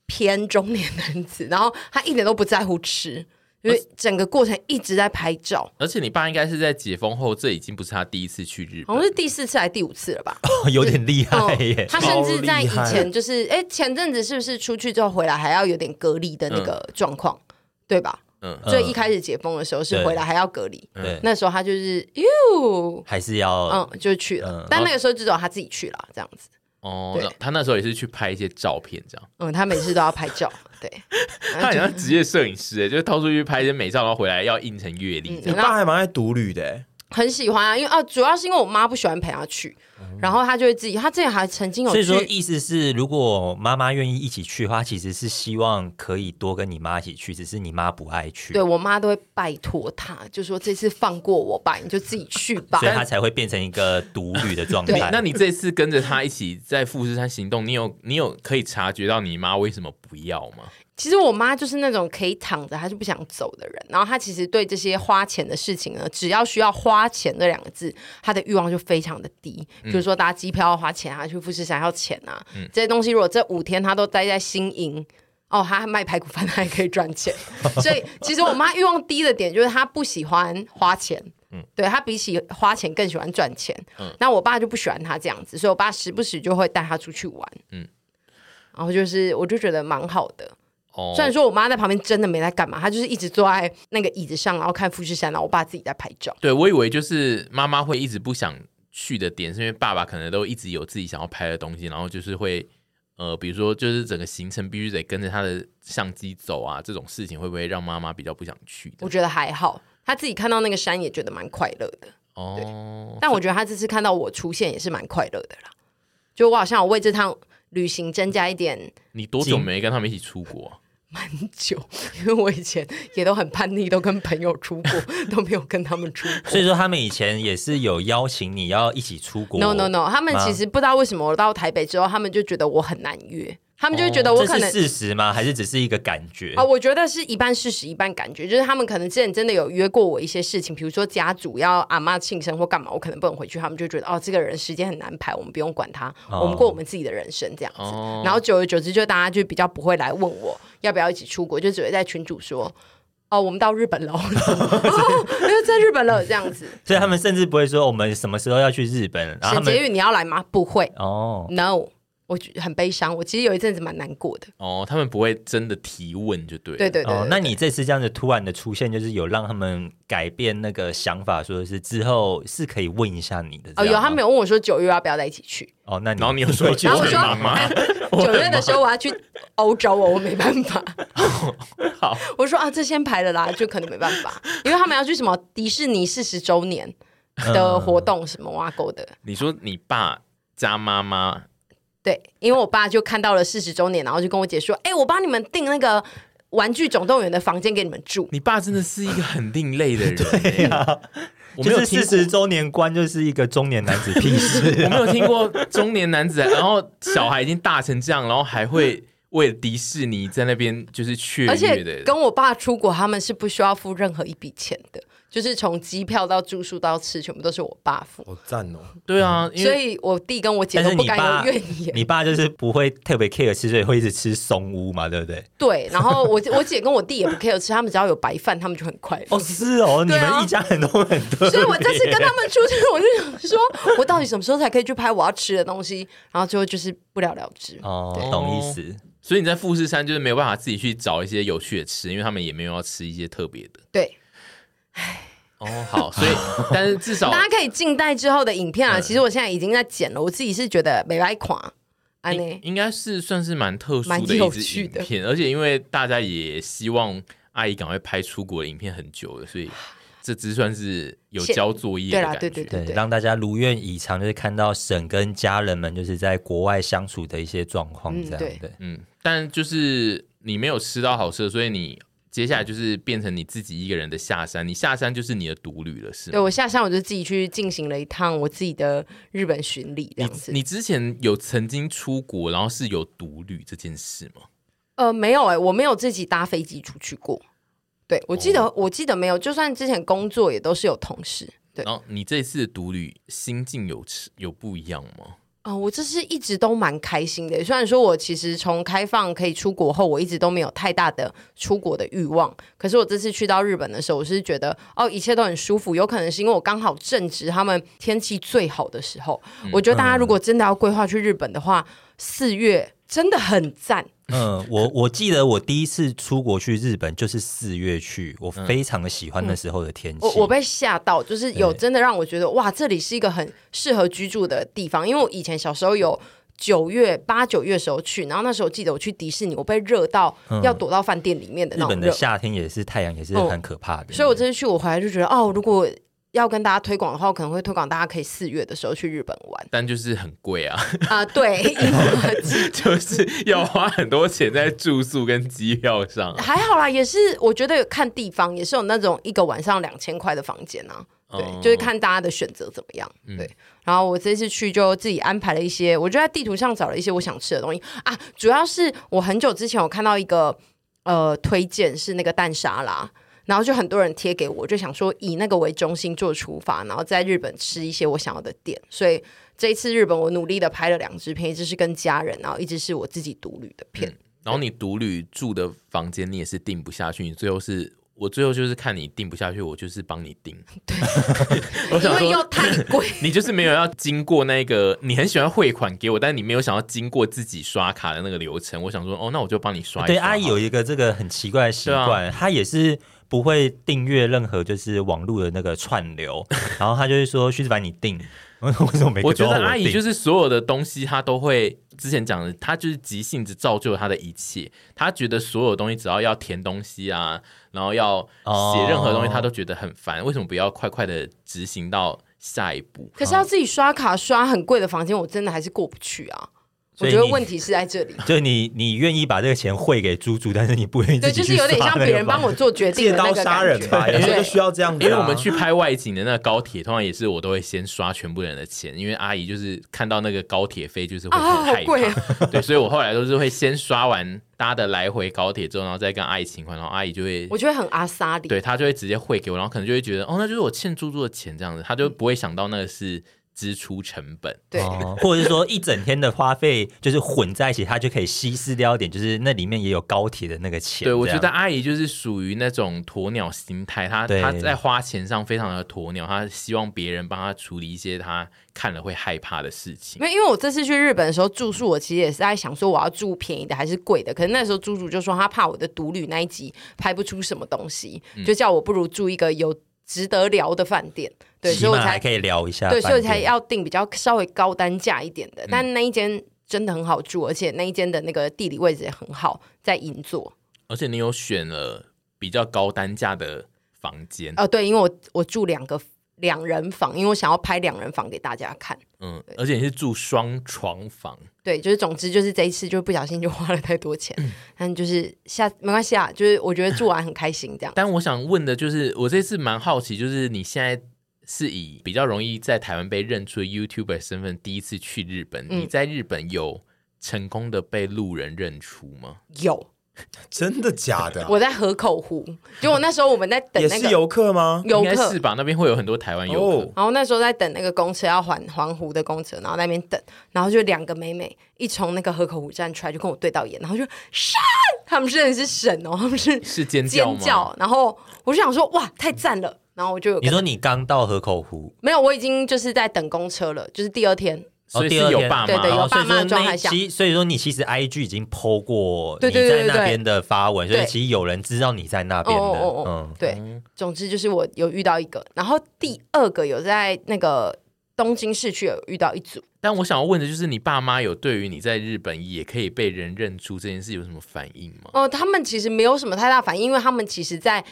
S1: 偏中年男子，然后他一点都不在乎吃。因为整个过程一直在拍照，
S2: 而且你爸应该是在解封后，这已经不是他第一次去日本，
S1: 好像是第四次还是第五次了吧？
S3: 哦、有点厉害耶！
S1: 他甚至在以前就是，哎，前阵子是不是出去之后回来还要有点隔离的那个状况，嗯、对吧？嗯，所以一开始解封的时候是回来还要隔离，对，那时候他就是哟，
S3: 还是要
S1: 嗯，就去了，嗯、但那个时候只有他自己去了，这样子。
S2: 哦，他那时候也是去拍一些照片，这样。
S1: 嗯，他每次都要拍照，对。
S2: 他好像职业摄影师，哎，就是到处去拍一些美照，然后回来要印成月历。
S4: 你爸还蛮爱独旅的，
S1: 很喜欢啊，因为啊，主要是因为我妈不喜欢陪他去。然后他就会自己，他之前还曾经有，
S3: 所以说意思是，如果妈妈愿意一起去的话，其实是希望可以多跟你妈一起去，只是你妈不爱去。
S1: 对，我妈都会拜托他，就说这次放过我吧，你就自己去吧，
S3: 所以他才会变成一个独旅的状
S2: 态。那你这次跟着他一起在富士山行动，你有你有可以察觉到你妈为什么不要吗？
S1: 其实我妈就是那种可以躺着，她就不想走的人。然后她其实对这些花钱的事情呢，只要需要花钱这两个字，她的欲望就非常的低。比如说搭机票要花钱啊，去富士山要钱啊，嗯、这些东西如果这五天她都待在新营，哦，她还卖排骨饭，她还可以赚钱。所以其实我妈欲望低的点就是她不喜欢花钱，嗯，对，她比起花钱更喜欢赚钱。嗯，那我爸就不喜欢她这样子，所以我爸时不时就会带她出去玩。嗯，然后就是我就觉得蛮好的。虽然说我妈在旁边真的没在干嘛，她就是一直坐在那个椅子上，然后看富士山，然后我爸自己在拍照。
S2: 对，我以为就是妈妈会一直不想去的点，是因为爸爸可能都一直有自己想要拍的东西，然后就是会呃，比如说就是整个行程必须得跟着他的相机走啊，这种事情会不会让妈妈比较不想去？
S1: 我觉得还好，她自己看到那个山也觉得蛮快乐的。哦，但我觉得她这次看到我出现也是蛮快乐的啦，就我好像我为这趟旅行增加一点。
S2: 你多久没跟他们一起出国啊？
S1: 蛮久，因为我以前也都很叛逆，都跟朋友出国，都没有跟他们出国。
S3: 所以说，他们以前也是有邀请你要一起出国。
S1: No No No，他们其实不知道为什么我到台北之后，他们就觉得我很难约。他们就会觉得我可能、
S3: 事实吗？还是只是一个感觉
S1: 啊？我觉得是一半事实一半感觉，就是他们可能之前真的有约过我一些事情，比如说家族要阿妈庆生或干嘛，我可能不能回去，他们就觉得哦，这个人时间很难排，我们不用管他，哦、我们过我们自己的人生这样子。哦、然后久而久之，就大家就比较不会来问我要不要一起出国，就只会在群主说哦，我们到日本了，因为 在日本了这样子，
S3: 所以他们甚至不会说我们什么时候要去日本。然后
S1: 沈婕妤你要来吗？不会
S3: 哦
S1: ，No。我很悲伤，我其实有一阵子蛮难过的。
S2: 哦，他们不会真的提问，就对。
S1: 对对对。
S3: 哦，那你这次这样子突然的出现，就是有让他们改变那个想法，说是之后是可以问一下你的。
S1: 哦，有，他们有问我说九月要不要在一起去。
S3: 哦，那你
S2: 然后你有说去？
S1: 然后我说九月的时候我要去欧洲哦，我没办法。
S2: 好，
S1: 我说啊，这先排了啦，就可能没办法，因为他们要去什么迪士尼四十周年的活动，什么挖沟的。
S2: 你说你爸加妈妈。
S1: 对，因为我爸就看到了四十周年，然后就跟我姐说：“哎，我帮你们订那个玩具总动员的房间给你们住。”
S2: 你爸真的是一个很另类的人，
S3: 对呀、啊，我没有四十周年关就是一个中年男子屁事，
S2: 我没有听过中年男子，然后小孩已经大成这样，然后还会为了迪士尼在那边就是雀跃的。而且
S1: 跟我爸出国，他们是不需要付任何一笔钱的。就是从机票到住宿到吃，全部都是我爸付。
S4: 好赞哦！
S2: 对啊，
S1: 所以我弟跟我姐都不敢有怨言。
S3: 你爸就是不会特别 care 吃，所以会一直吃松屋嘛，对不对？
S1: 对。然后我我姐跟我弟也不 care 吃，他们只要有白饭，他们就很快乐。
S3: 哦，是哦，你们一家人都很多。
S1: 所以我这次跟他们出去，我就想说，我到底什么时候才可以去拍我要吃的东西？然后最后就是不了了之。
S3: 哦，懂意思。
S2: 所以你在富士山就是没有办法自己去找一些有趣的吃，因为他们也没有要吃一些特别的。
S1: 对。唉。
S2: 哦，好，所以 但是至少
S1: 大家可以静待之后的影片啊。其实我现在已经在剪了，我自己是觉得没白垮，安内
S2: 应该是算是蛮特殊的一支影片，而且因为大家也希望阿姨赶快拍出国的影片很久了，所以 这只算是有交作业的感觉，
S1: 对对对对，
S3: 让大家如愿以偿，就是看到沈跟家人们就是在国外相处的一些状况，这样对，
S2: 嗯，但就是你没有吃到好吃的，所以你。接下来就是变成你自己一个人的下山，你下山就是你的独旅了，是吗？
S1: 对，我下山，我就自己去进行了一趟我自己的日本巡礼。这样子，
S2: 你，你之前有曾经出国，然后是有独旅这件事吗？
S1: 呃，没有哎、欸，我没有自己搭飞机出去过。对，我记得，哦、我记得没有，就算之前工作也都是有同事。对，
S2: 然后你这次的独旅心境有有不一样吗？
S1: 啊、哦，我这是一直都蛮开心的。虽然说我其实从开放可以出国后，我一直都没有太大的出国的欲望。可是我这次去到日本的时候，我是觉得哦，一切都很舒服。有可能是因为我刚好正值他们天气最好的时候。嗯、我觉得大家如果真的要规划去日本的话，四月真的很赞。
S3: 嗯，我我记得我第一次出国去日本就是四月去，我非常的喜欢那时候的天气。
S1: 我我被吓到，就是有真的让我觉得哇，这里是一个很适合居住的地方。因为我以前小时候有九月八九月的时候去，然后那时候记得我去迪士尼，我被热到要躲到饭店里面的那种。
S3: 日本的夏天也是太阳也是很可怕的，
S1: 所以我这次去我回来就觉得哦，如果。要跟大家推广的话，我可能会推广大家可以四月的时候去日本玩，
S2: 但就是很贵啊！
S1: 啊，对，
S2: 就是要花很多钱在住宿跟机票上。
S1: 还好啦，也是我觉得看地方，也是有那种一个晚上两千块的房间啊。对，哦、就是看大家的选择怎么样。嗯、对，然后我这次去就自己安排了一些，我就在地图上找了一些我想吃的东西啊。主要是我很久之前我看到一个呃推荐是那个蛋沙拉。然后就很多人贴给我，就想说以那个为中心做出发，然后在日本吃一些我想要的店。所以这一次日本我努力的拍了两支片，一支是跟家人，然后一支是我自己独旅的片。嗯、
S2: 然后你独旅住的房间你也是订不下去，你最后是我最后就是看你订不下去，我就是帮你订。
S1: 对，
S2: 我想说
S1: 因为又太贵，
S2: 你就是没有要经过那个你很喜欢汇款给我，但是你没有想要经过自己刷卡的那个流程。我想说哦，那我就帮你刷一刷。
S3: 对，阿姨有一个这个很奇怪的习惯，她、啊、也是。不会订阅任何就是网络的那个串流，然后他就会说徐子凡你订，为什么没？
S2: 我觉得阿姨就是所有的东西，她都会之前讲的，他就是急性子造就了他的一切。他觉得所有东西只要要填东西啊，然后要写任何东西，他都觉得很烦。为什么不要快快的执行到下一步？
S1: 可是要自己刷卡刷很贵的房间，我真的还是过不去啊。我觉得问题是在这里，
S3: 就你你愿意把这个钱汇给猪猪，但是你不愿意自己去
S1: 对，就是有点像别人帮我做决定的那个
S4: 借刀杀人吧，有时候就需要这样子。
S2: 因为我们去拍外景的那个高铁，通常也是我都会先刷全部人的钱，因为阿姨就是看到那个高铁费就是会很害怕，啊、对，所以我后来都是会先刷完搭的来回高铁之后，然后再跟阿姨请款，然后阿姨就会
S1: 我觉得很阿萨里，
S2: 对，她就会直接汇给我，然后可能就会觉得哦，那就是我欠猪猪的钱这样子，她就不会想到那个是。支出成本，
S1: 对，
S3: 或者是说一整天的花费就是混在一起，它就可以稀释掉一点，就是那里面也有高铁的那个钱。
S2: 对，我觉得阿姨就是属于那种鸵鸟心态，她她在花钱上非常的鸵鸟，她希望别人帮她处理一些她看了会害怕的事情。
S1: 因为因为我这次去日本的时候住宿，我其实也是在想说我要住便宜的还是贵的，可是那时候猪猪就说他怕我的独旅那一集拍不出什么东西，就叫我不如住一个有。值得聊的饭店，对，所以我才
S3: 可以聊一下，
S1: 对，所以才要订比较稍微高单价一点的。嗯、但那一间真的很好住，而且那一间的那个地理位置也很好，在银座。
S2: 而且你有选了比较高单价的房间
S1: 哦、呃，对，因为我我住两个。两人房，因为我想要拍两人房给大家看。
S2: 嗯，而且你是住双床房。
S1: 对，就是总之就是这一次就不小心就花了太多钱，嗯、但就是下没关系啊，就是我觉得住完很开心这样。
S2: 但我想问的就是，我这次蛮好奇，就是你现在是以比较容易在台湾被认出的 YouTuber 身份第一次去日本，嗯、你在日本有成功的被路人认出吗？
S1: 有。
S4: 真的假的、啊？
S1: 我在河口湖，就我那时候我们在等那个
S4: 也是游客吗？
S1: 游客
S2: 是吧？那边会有很多台湾游客。
S1: 然后那时候在等那个公车要环环湖的公车，然后在那边等，然后就两个美美一从那个河口湖站出来，就跟我对到眼，然后就神，他们真的是神哦，他们是
S2: 是尖叫
S1: 尖叫，然后我就想说哇，太赞了，然后我就
S3: 你说你刚到河口湖？
S1: 没有，我已经就是在等公车了，就是第二天。
S2: 所以是有爸妈，
S1: 对对，有爸妈的状态下，
S3: 所以说你其实 IG 已经 PO 过你在那边的发文，所以其实有人知道你在那边的。嗯，
S1: 对。总之就是我有遇到一个，然后第二个有在那个东京市区有遇到一组。
S2: 但我想要问的就是，你爸妈有对于你在日本也可以被人认出这件事有什么反应吗？
S1: 哦，他们其实没有什么太大反应，因为他们其实在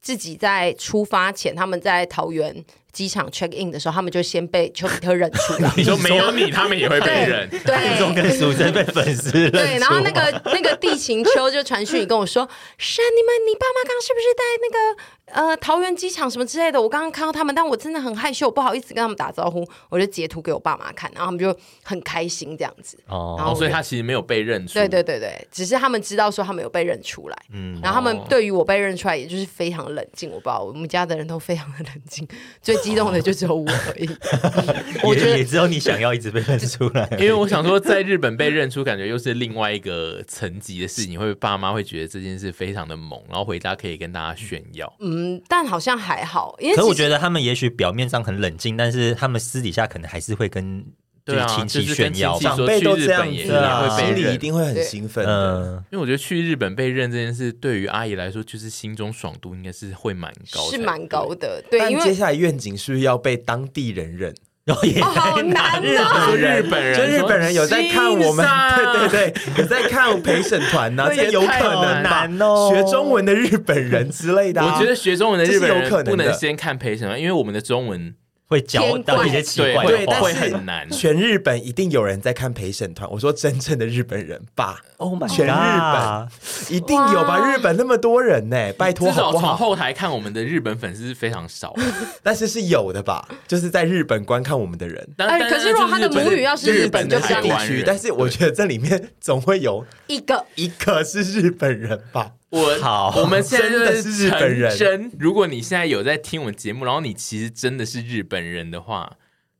S1: 自己在出发前，他们在桃园。机场 check in 的时候，他们就先被丘比特认出来。
S2: 你说没有你，他们也会被认。
S1: 对，
S3: 中跟淑珍被粉丝认。
S1: 对，然后那个那个地勤丘就传讯跟我说：“是啊，你们你爸妈刚刚是不是在那个呃桃园机场什么之类的？我刚刚看到他们，但我真的很害羞，我不好意思跟他们打招呼。我就截图给我爸妈看，然后他们就很开心这样子。
S2: 哦，然后所以他其实没有被认出。
S1: 对对对对，只是他们知道说他们有被认出来。嗯，然后他们对于我被认出来，也就是非常冷静。我不知道我们家的人都非常的冷静，最激动的就只有我。而已，
S3: 我觉得也只有你想要一直被认出来，
S2: 因为我想说，在日本被认出，感觉又是另外一个层级的事情，会爸妈会觉得这件事非常的猛，然后回家可以跟大家炫耀。
S1: 嗯，但好像还好，因为
S3: 可我觉得他们也许表面上很冷静，但是他们私底下可能还是会跟。对啊，亲戚炫耀，
S4: 长辈都这样子啊，心里一定会很兴奋的。
S2: 因为我觉得去日本被认这件事，对于阿姨来说，就是心中爽度应该是会蛮高，
S1: 是蛮高的。对，
S4: 但接下来愿景是不是要被当地人认？
S3: 然后也
S1: 好 难
S2: 啊！日本人，
S4: 就日本人有在看我们，对 对 对，有在看陪审团呢，这有可能难哦。学中文的日本人之类的，
S2: 我觉得学中文的日本人不能先看陪审团，因为我们的中文。
S3: 会教到一些奇怪的话，
S2: 会很难。
S4: 全日本一定有人在看陪审团。我说真正的日本人吧
S3: ，Oh my God，
S4: 全日本一定有吧？日本那么多人呢，拜托，
S2: 至少从后台看我们的日本粉丝是非常少，
S4: 但是是有的吧？就是在日本观看我们的人。
S1: 哎，可是如果他的母语要是日本的
S4: 地区，但是我觉得这里面总会有
S1: 一个
S4: 一个是日本人吧。
S2: 我
S3: 好，
S2: 我们现在就是日本人。真，如果你现在有在听我们节目，然后你其实真的是日本人的话，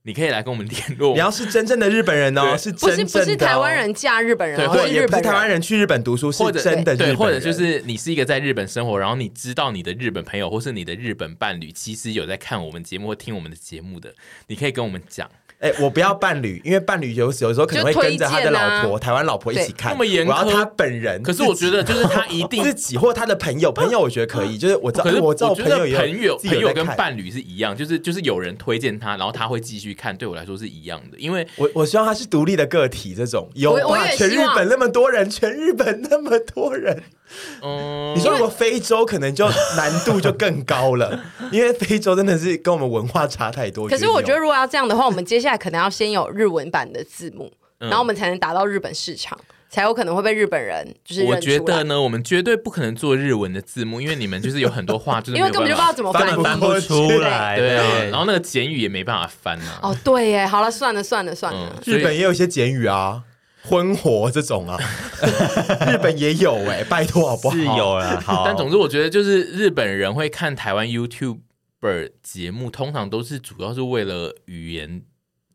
S2: 你可以来跟我们联络。
S4: 你要是真正的日本人哦，是真正的，
S1: 不是台湾人嫁日本人，
S4: 对，或者也不是台湾人去日本读书，是真的日本人。
S2: 对，或者就是你是一个在日本生活，然后你知道你的日本朋友或是你的日本伴侣，其实有在看我们节目或听我们的节目的，你可以跟我们讲。
S4: 哎，我不要伴侣，因为伴侣有时有时候可能会跟着他的老婆，台湾老婆一起看。
S2: 那么严格，
S4: 我要他本人。
S2: 可是我觉得，就是他一定
S4: 自己或他的朋友，朋友我觉得可以。就是我知道，可是我知道朋友
S2: 朋友朋友跟伴侣是一样，就是就是有人推荐他，然后他会继续看。对我来说是一样的，因为
S4: 我我希望他是独立的个体。这种有哇，全日本那么多人，全日本那么多人。嗯，你说如果非洲可能就难度就更高了，因为非洲真的是跟我们文化差太多。
S1: 可是我觉得如果要这样的话，我们接下来可能要先有日文版的字幕，然后我们才能达到日本市场，才有可能会被日本人就是。
S2: 我觉得呢，我们绝对不可能做日文的字幕，因为你们就是有很多话就是
S1: 因为根本就不知道怎么翻，
S3: 翻不出来，
S2: 对啊，然后那个简语也没办法翻啊。
S1: 哦，对耶，好了，算了算了算了，
S4: 日本也有一些简语啊。婚活这种啊，日本也有哎、欸，拜托好不好？
S3: 是有啦，好。
S2: 但总之，我觉得就是日本人会看台湾 YouTuber 节目，通常都是主要是为了语言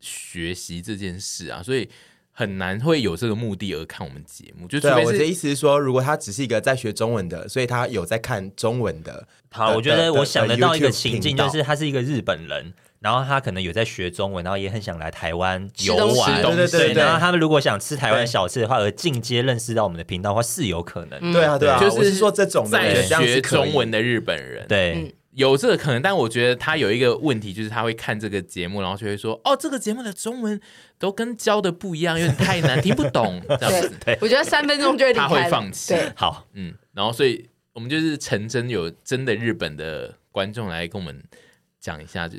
S2: 学习这件事啊，所以很难会有这个目的而看我们节目。就
S4: 对啊，我的意思是说，如果他只是一个在学中文的，所以他有在看中文的。
S3: 好，我觉得我想得到一个情境，就是他是一个日本人。然后他可能有在学中文，然后也很想来台湾游玩，
S4: 对对对。然
S3: 后他们如果想吃台湾小吃的话，而进阶认识到我们的频道的话，是有可能。
S4: 对啊，对啊，就是说这种
S2: 在学中文的日本人，
S3: 对，
S2: 有这个可能。但我觉得他有一个问题，就是他会看这个节目，然后就会说：“哦，这个节目的中文都跟教的不一样，有点太难，听不懂。”这样子。
S3: 对，
S1: 我觉得三分钟就会
S2: 他会放弃。
S3: 好，
S2: 嗯，然后所以我们就是诚真有真的日本的观众来跟我们讲一下就。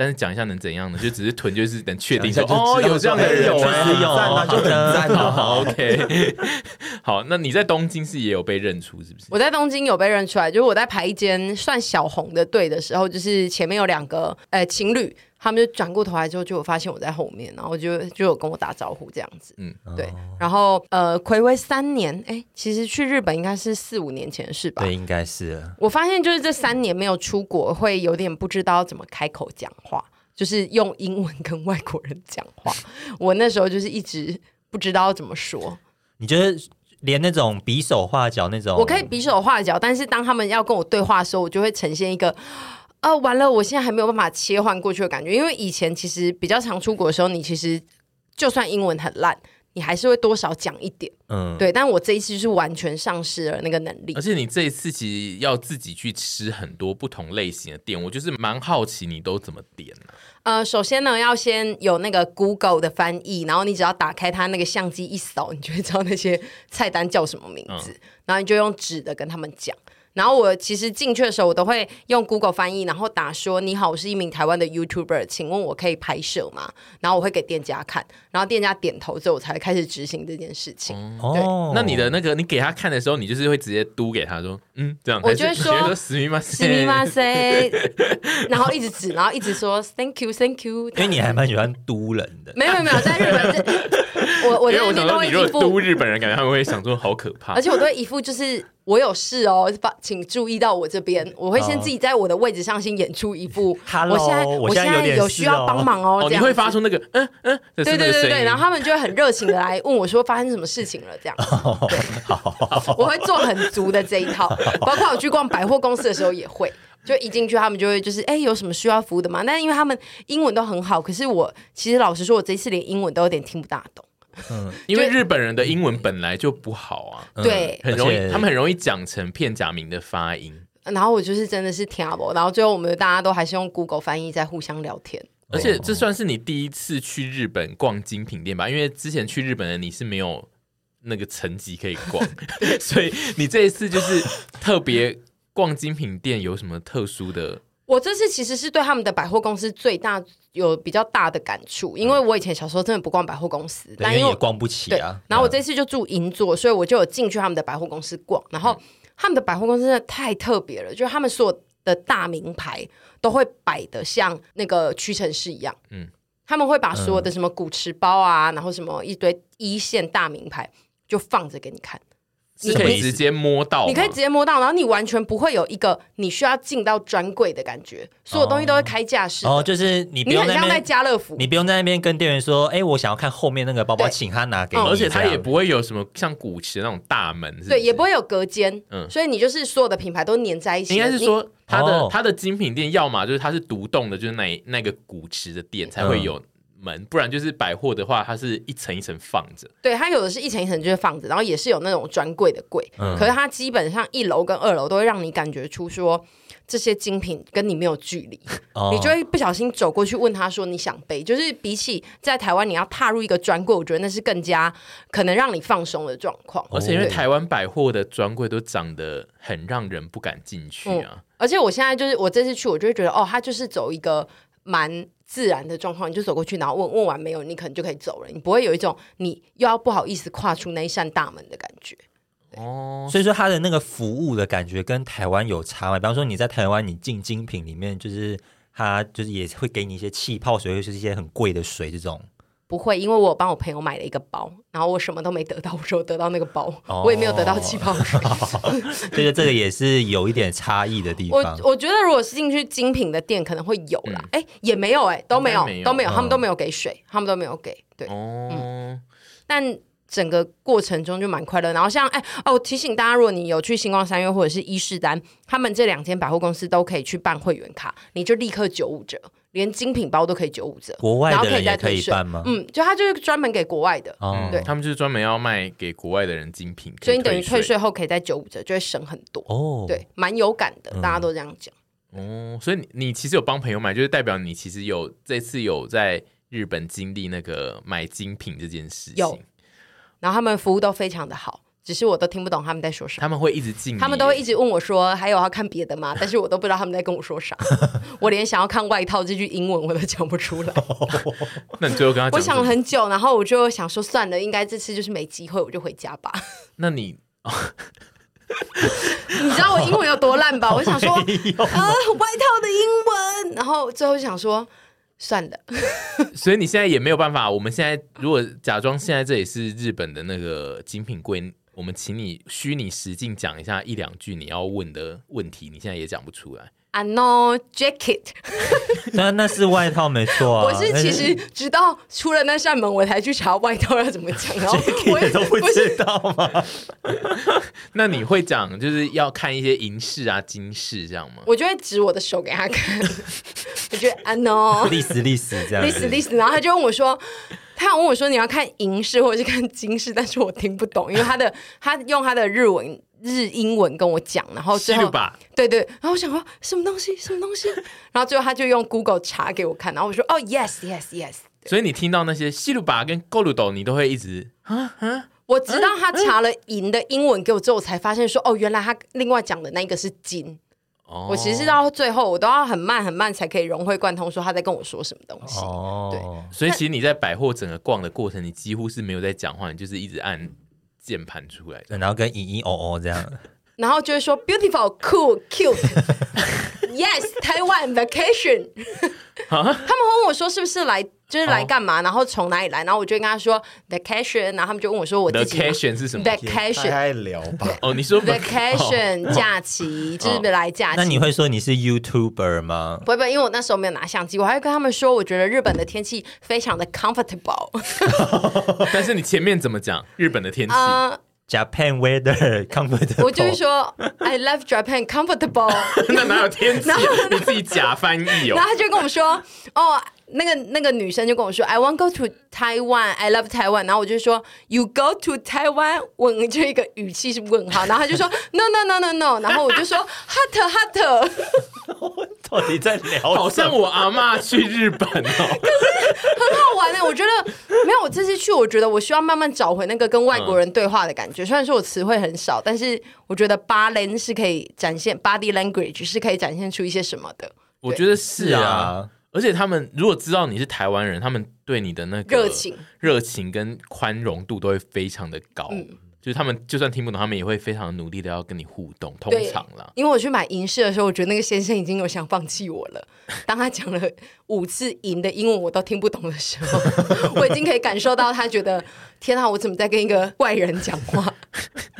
S2: 但是讲一下能怎样呢？就只是囤，就是等确定说哦，有这样的人有啊，
S4: 有啊，就很赞
S2: 好，好，OK，好，那你在东京是也有被认出是不是？
S1: 我在东京有被认出来，就是我在排一间算小红的队的时候，就是前面有两个呃情侣。他们就转过头来之后，就有发现我在后面，然后就就有跟我打招呼这样子。嗯，对。然后呃，暌违三年，哎，其实去日本应该是四五年前的事吧？
S3: 对，应该是。
S1: 我发现就是这三年没有出国，会有点不知道怎么开口讲话，就是用英文跟外国人讲话。我那时候就是一直不知道怎么说。
S3: 你觉得连那种比手画脚那种，
S1: 我可以比手画脚，但是当他们要跟我对话的时候，我就会呈现一个。哦，完了！我现在还没有办法切换过去的感觉，因为以前其实比较常出国的时候，你其实就算英文很烂，你还是会多少讲一点，嗯，对。但我这一次就是完全丧失了那个能力。
S2: 而且你这一次其实要自己去吃很多不同类型的店，我就是蛮好奇你都怎么点呢？
S1: 呃，首先呢，要先有那个 Google 的翻译，然后你只要打开它那个相机一扫，你就会知道那些菜单叫什么名字，嗯，然后你就用纸的跟他们讲。然后我其实进去的时候，我都会用 Google 翻译，然后打说：“你好，我是一名台湾的 YouTuber，请问我可以拍摄吗？”然后我会给店家看，然后店家点头之后，我才会开始执行这件事情。
S2: 哦，对，那你的那个，你给他看的时候，你就是会直接嘟给他说：“嗯，这样。”
S1: 我就会说：“
S2: すみません，
S1: すみません。”然后一直指，然后一直说 “Thank you, Thank you。”
S3: 因为你还蛮喜欢嘟人的。
S1: 没有没有没有，在日本，我我因为我想说，
S2: 你如果嘟日本人，感觉他们会想说好可怕。
S1: 而且我都会一副就是。 我有事哦，请注意到我这边。我会先自己在我的位置上先演出一部。
S3: Hello,
S1: 我现在我现在有需要帮忙哦。
S2: 哦，你会发出那个嗯嗯，对
S1: 对对对，然后他们就会很热情的来问我说发生什么事情了这样。对，我会做很足的这一套，包括我去逛百货公司的时候也会，就一进去他们就会就是哎有什么需要服务的吗？但是因为他们英文都很好，可是我其实老实说，我这一次连英文都有点听不大懂。
S2: 嗯，因为日本人的英文本来就不好啊，
S1: 对，
S2: 很容易，他们很容易讲成片假名的发音。
S1: 然后我就是真的是听不懂，然后最后我们大家都还是用 Google 翻译在互相聊天。
S2: 而且这算是你第一次去日本逛精品店吧？因为之前去日本的你是没有那个层级可以逛，所以你这一次就是特别逛精品店，有什么特殊的？
S1: 我这次其实是对他们的百货公司最大有比较大的感触，因为我以前小时候真的不逛百货公司，但因为
S3: 也逛不起啊。
S1: 然后我这次就住银座，所以我就有进去他们的百货公司逛。然后他们的百货公司真的太特别了，就是他们所有的大名牌都会摆的像那个屈臣氏一样。嗯，他们会把所有的什么古驰包啊，然后什么一堆一线大名牌就放着给你看。
S2: 你可以直接摸到，
S1: 你可以直接摸到，然后你完全不会有一个你需要进到专柜的感觉，所有东西都会开架式。
S3: 哦，就是你不用
S1: 你很像在家乐福，
S3: 你不用在那边跟店员说，哎，我想要看后面那个包包，请他拿给你。
S2: 而且它也不会有什么像古驰那种大门，
S1: 对，也不会有隔间。嗯，所以你就是所有的品牌都粘在一起。
S2: 应该是说，它的它的精品店，要么就是它是独栋的，就是那那个古驰的店才会有。门，不然就是百货的话，它是一层一层放着。
S1: 对，它有的是一层一层就是放着，然后也是有那种专柜的柜。嗯，可是它基本上一楼跟二楼都会让你感觉出说这些精品跟你没有距离，哦，你就会不小心走过去问他说你想背。就是比起在台湾你要踏入一个专柜，我觉得那是更加可能让你放松的状况。
S2: 而且因为台湾百货的专柜都长得很让人不敢进去啊，嗯。
S1: 而且我现在就是我这次去，我就会觉得哦，他就是走一个蛮。自然的状况，你就走过去，然后问问完没有，你可能就可以走了。你不会有一种你又要不好意思跨出那一扇大门的感觉。
S3: 哦，所以说他的那个服务的感觉跟台湾有差嘛？比方说你在台湾，你进精品里面，就是他就是也会给你一些气泡水，或是一些很贵的水这种。
S1: 不会，因为我帮我朋友买了一个包，然后我什么都没得到，我说我得到那个包，哦、我也没有得到气泡水。
S3: 这个这个也是有一点差异的地方。
S1: 我我觉得如果是进去精品的店，可能会有啦。哎、嗯，也没有、欸，哎，都没有，没有都没有，他们都没有给水，嗯、他们都没有给。对，哦、嗯，但。整个过程中就蛮快乐，然后像哎哦，提醒大家，如果你有去星光三月或者是伊势丹，他们这两间百货公司都可以去办会员卡，你就立刻九五折，连精品包都可以九五折。
S3: 国外的人也可以办吗？
S1: 嗯，就他就是专门给国外的，
S2: 哦、对，他们就是专门要卖给国外的人精品，
S1: 所以你等于退税后可以再九五折，就会省很多哦。对，蛮有感的，大家都这样讲。
S2: 哦，所以你你其实有帮朋友买，就是代表你其实有这次有在日本经历那个买精品这件事情。
S1: 有。然后他们服务都非常的好，只是我都听不懂他们在说什么。
S2: 他们会一直进，
S1: 他们都会一直问我说：“还有要看别的吗？”但是我都不知道他们在跟我说啥。我连想要看外套这句英文我都讲不出来。
S2: 那你最后跟他讲，
S1: 我想了很久，然后我就想说算了，应该这次就是没机会，我就回家吧。
S2: 那你，
S1: 你知道我英文有多烂吧？我想说啊，外套的英文，然后最后想说。算了，
S2: 所以你现在也没有办法。我们现在如果假装现在这里是日本的那个精品柜，我们请你虚拟实境讲一下一两句你要问的问题，你现在也讲不出来。
S1: I know jacket，
S3: 那那是外套没错啊。
S1: 我是其实直到出了那扇门，我才去查外套要怎么讲，然后 我也
S3: 都不知道吗？
S2: 那你会讲就是要看一些银饰啊、金饰这样吗？
S1: 我就会指我的手给他看。我觉得 I know，
S3: 历史历史这样，
S1: 历史历史，然后他就问我说，他想问我说你要看银饰或者是看金饰，但是我听不懂，因为他的 他用他的日文日英文跟我讲，然后最后对对，然后我想说什么东西什么东西，然后最后他就用 Google 查给我看，然后我说哦 yes yes yes，
S2: 所以你听到那些西鲁巴跟勾鲁斗，你都会一直啊啊，
S1: 我直到他查了银的英文给我之后，我才发现说哦，原来他另外讲的那个是金。我其实到最后，我都要很慢很慢才可以融会贯通，说他在跟我说什么东西。哦，对，
S2: 所以其实你在百货整个逛的过程，你几乎是没有在讲话，你就是一直按键盘出来，
S3: 然后跟嘤嘤哦哦这样，
S1: 然后就会说 beautiful, cool, cute。Yes, Taiwan vacation。他们会问我说是不是来，就是来干嘛，然后从哪里来，然后我就跟他说 vacation，然后他们就问我说我自己
S2: vacation 是什么
S1: ？vacation
S4: 太聊吧。
S2: 哦，你说
S1: vacation 假期就是来假期。
S3: 那你会说你是 YouTuber 吗？
S1: 不会，因为我那时候没有拿相机，我还会跟他们说，我觉得日本的天气非常的 comfortable。
S2: 但是你前面怎么讲日本的天气？
S3: Japan weather comfortable。
S1: 我就是说，I love Japan comfortable。
S2: 那哪有天气？你自己假翻译哦。
S1: 然后他就跟我们说，哦。 那个那个女生就跟我说，I want go to Taiwan, I love Taiwan。然后我就说，You go to Taiwan？问这一个语气是问号。然后他就说，No no no no no。然后我就说，Hot hot。
S3: 到底在聊？
S2: 好像我阿妈去日本哦。可是
S1: 很好玩呢。我觉得没有，我这次去，我觉得我需要慢慢找回那个跟外国人对话的感觉。嗯、虽然说我词汇很少，但是我觉得 body 是可以展现 body language 是可以展现出一些什么的。
S2: 我觉得是啊。而且他们如果知道你是台湾人，他们对你的那个热情、热情跟宽容度都会非常的高。嗯，就是他们就算听不懂，他们也会非常努力的要跟你互动。通常啦，
S1: 因为我去买银饰的时候，我觉得那个先生已经有想放弃我了。当他讲了五次银的英文我都听不懂的时候，我已经可以感受到他觉得天啊，我怎么在跟一个外人讲话？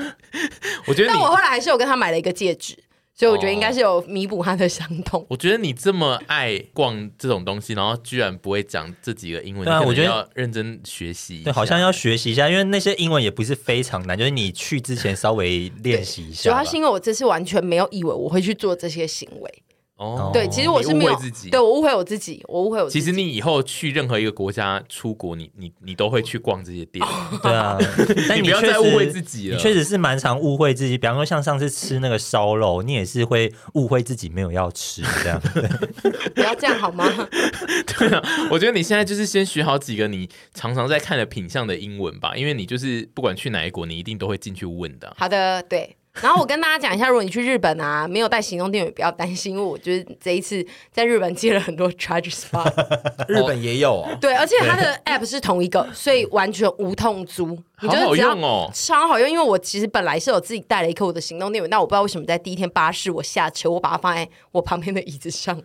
S2: 我觉得，
S1: 但我后来还是有跟他买了一个戒指。所以我觉得应该是有弥补他的伤痛。
S2: 我觉得你这么爱逛这种东西，然后居然不会讲这几个英文，
S3: 那啊，我觉得
S2: 要认真学习。
S3: 对，好像要学习一下，因为那些英文也不是非常难，就是你去之前稍微练习一下。
S1: 主要是因为我这次完全没有以为我会去做这些行为。哦，对，其实我是没有
S2: 自己，
S1: 对我误会我自己，我误会我自己。
S2: 其实你以后去任何一个国家出国，你你你都会去逛这些店，
S3: 对啊。但你，
S2: 你不要再误会自己了，
S3: 你确实是蛮常误会自己。比方说，像上次吃那个烧肉，你也是会误会自己没有要吃这样。
S1: 不要这样好吗？
S2: 对啊，我觉得你现在就是先学好几个你常常在看的品相的英文吧，因为你就是不管去哪一国，你一定都会进去问的。
S1: 好的，对。然后我跟大家讲一下，如果你去日本啊，没有带行动电源，不要担心，因为我就是这一次在日本借了很多 Charge Spot，
S4: 日本也有哦。
S1: 对，而且它的 App 是同一个，所以完全无痛租。你觉得
S2: 好好用哦，
S1: 超好用。因为我其实本来是有自己带了一颗我的行动电源，但我不知道为什么在第一天巴士我下车，我把它放在我旁边的椅子上，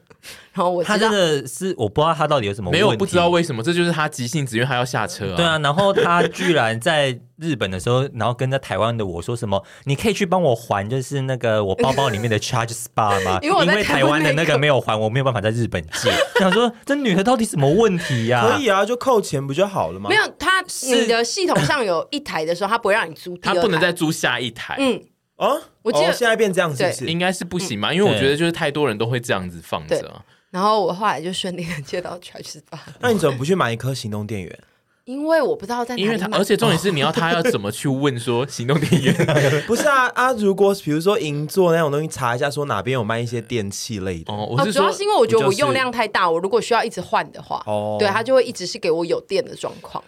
S1: 然后我
S3: 他真的是我不知道他到底有什么问题，
S2: 没有不知道为什么，这就是他急性子，因为他要下车啊。
S3: 对啊，然后他居然在日本的时候，然后跟在台湾的我说什么，你可以去帮我还，就是那个我包包里面的 Charge Spot 吗？因为台湾的那个没有还，我没有办法在日本借。想说这女的到底什么问题呀？
S4: 可以啊，就扣钱不就好了吗？
S1: 没有，他你的系统上有一台的时候，他不会让你租，
S2: 他不能再租下一台。
S1: 嗯，
S4: 哦，我记得现在变这样子，是
S2: 应该是不行嘛？因为我觉得就是太多人都会这样子放着。
S1: 然后我后来就顺利的接到 Charge Spot。
S4: 那你怎么不去买一颗行动电源？
S1: 因为我不知道在哪里，
S2: 因为他，而且重点是你要他要怎么去问说行动电源？
S4: 不是啊啊！如果比如说银座那种东西，查一下说哪边有卖一些电器类的
S2: 哦。我是说，
S1: 主要是因为我觉得我用量太大，我如果需要一直换的话，哦，对，它就会一直是给我有电的状况。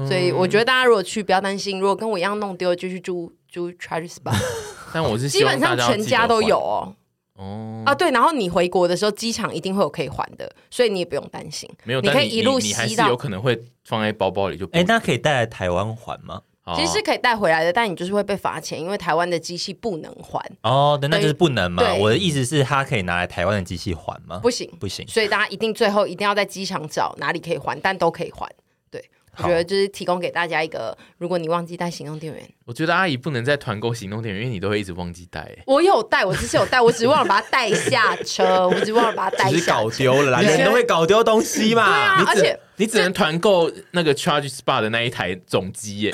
S1: 对，所以我觉得大家如果去不要担心，如果跟我一样弄丢，就去租租 Charge Spot。
S2: 但我是
S1: 基本上全家都有哦。哦啊，对，然后你回国的时候，机场一定会有可以还的，所以你也不用担心。
S2: 没有，
S1: 你可以一路
S2: 吸到，你还是有可能会放在包包里就。
S3: 哎，那可以带来台湾还吗？
S1: 其实是可以带回来的，但你就是会被罚钱，因为台湾的机器不能还。
S3: 哦，那就是不能嘛。我的意思是，他可以拿来台湾的机器还吗？
S1: 不行，
S3: 不行。
S1: 所以大家一定最后一定要在机场找哪里可以还，但都可以还。对，我觉得就是提供给大家一个，如果你忘记带行动电源。
S2: 我觉得阿姨不能再团购行动电源，因为你都会一直忘记带。
S1: 我有带，我之前有带，我只忘了把它带下车，我只忘了把它带下车。
S4: 只是搞丢了啦，人都会搞丢东西嘛。
S1: 对啊，而且
S2: 你只能团购那个 Charge Spot 的那一台总机耶。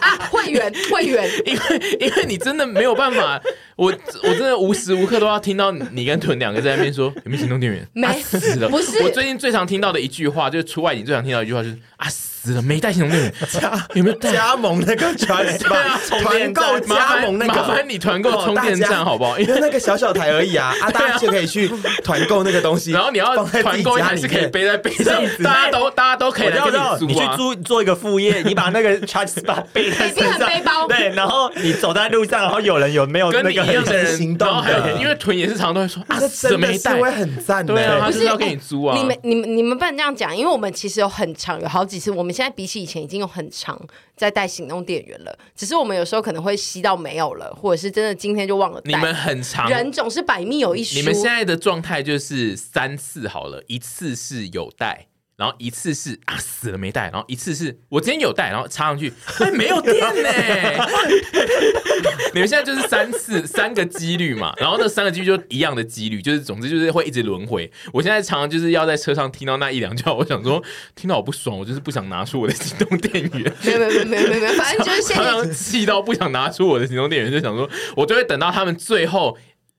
S1: 啊，会员会员，
S2: 因为因为你真的没有办法，我我真的无时无刻都要听到你跟屯两个在那边说有没有行动电源？
S1: 没
S2: 死了。
S1: 不是，
S2: 我最近最常听到的一句话，就是出外景最常听到一句话就是啊死了，没带行动电源。
S4: 加有没有加盟那个 Charge Spot？团购加盟那个，
S2: 麻烦你团购充电站好不好？因
S4: 为 那个小小台而已啊，啊，大家就可以去团购那个东西。
S2: 然后你要团购还是可以背在背上，大家都大家都可以来跟你租。
S3: 你去租做一个副业，你把那个 Charge Spot 背在身上，
S1: 背包
S3: 对，然后你走在路上，然后有人有没有
S2: 跟你一样的人
S4: 行动的？
S2: 因为屯也是常常都会说啊，
S4: 这没带会很赞的，
S2: 对啊，他是要给你租啊。
S1: 你们你们你们不能这样讲，因为我们其实有很长，有好几次，我们现在比起以前已经有很长在带行动电源了，只是我们有时候可能会吸到没有了，或者是真的今天就忘了带。
S2: 你们很长，
S1: 人总是百密有一疏。
S2: 你们现在的状态就是三次好了，一次是有带。然后一次是啊死了没带，然后一次是我今天有带，然后插上去，哎没有电呢。你们现在就是三次三个几率嘛，然后那三个几率就一样的几率，就是总之就是会一直轮回。我现在常常就是要在车上听到那一两句话，我想说听到我不爽，我就是不想拿出我的行动电源。
S1: 没有没有没有没有，反正就是现在
S2: 气到不想拿出我的行动电源，就想说我就会等到他们最后。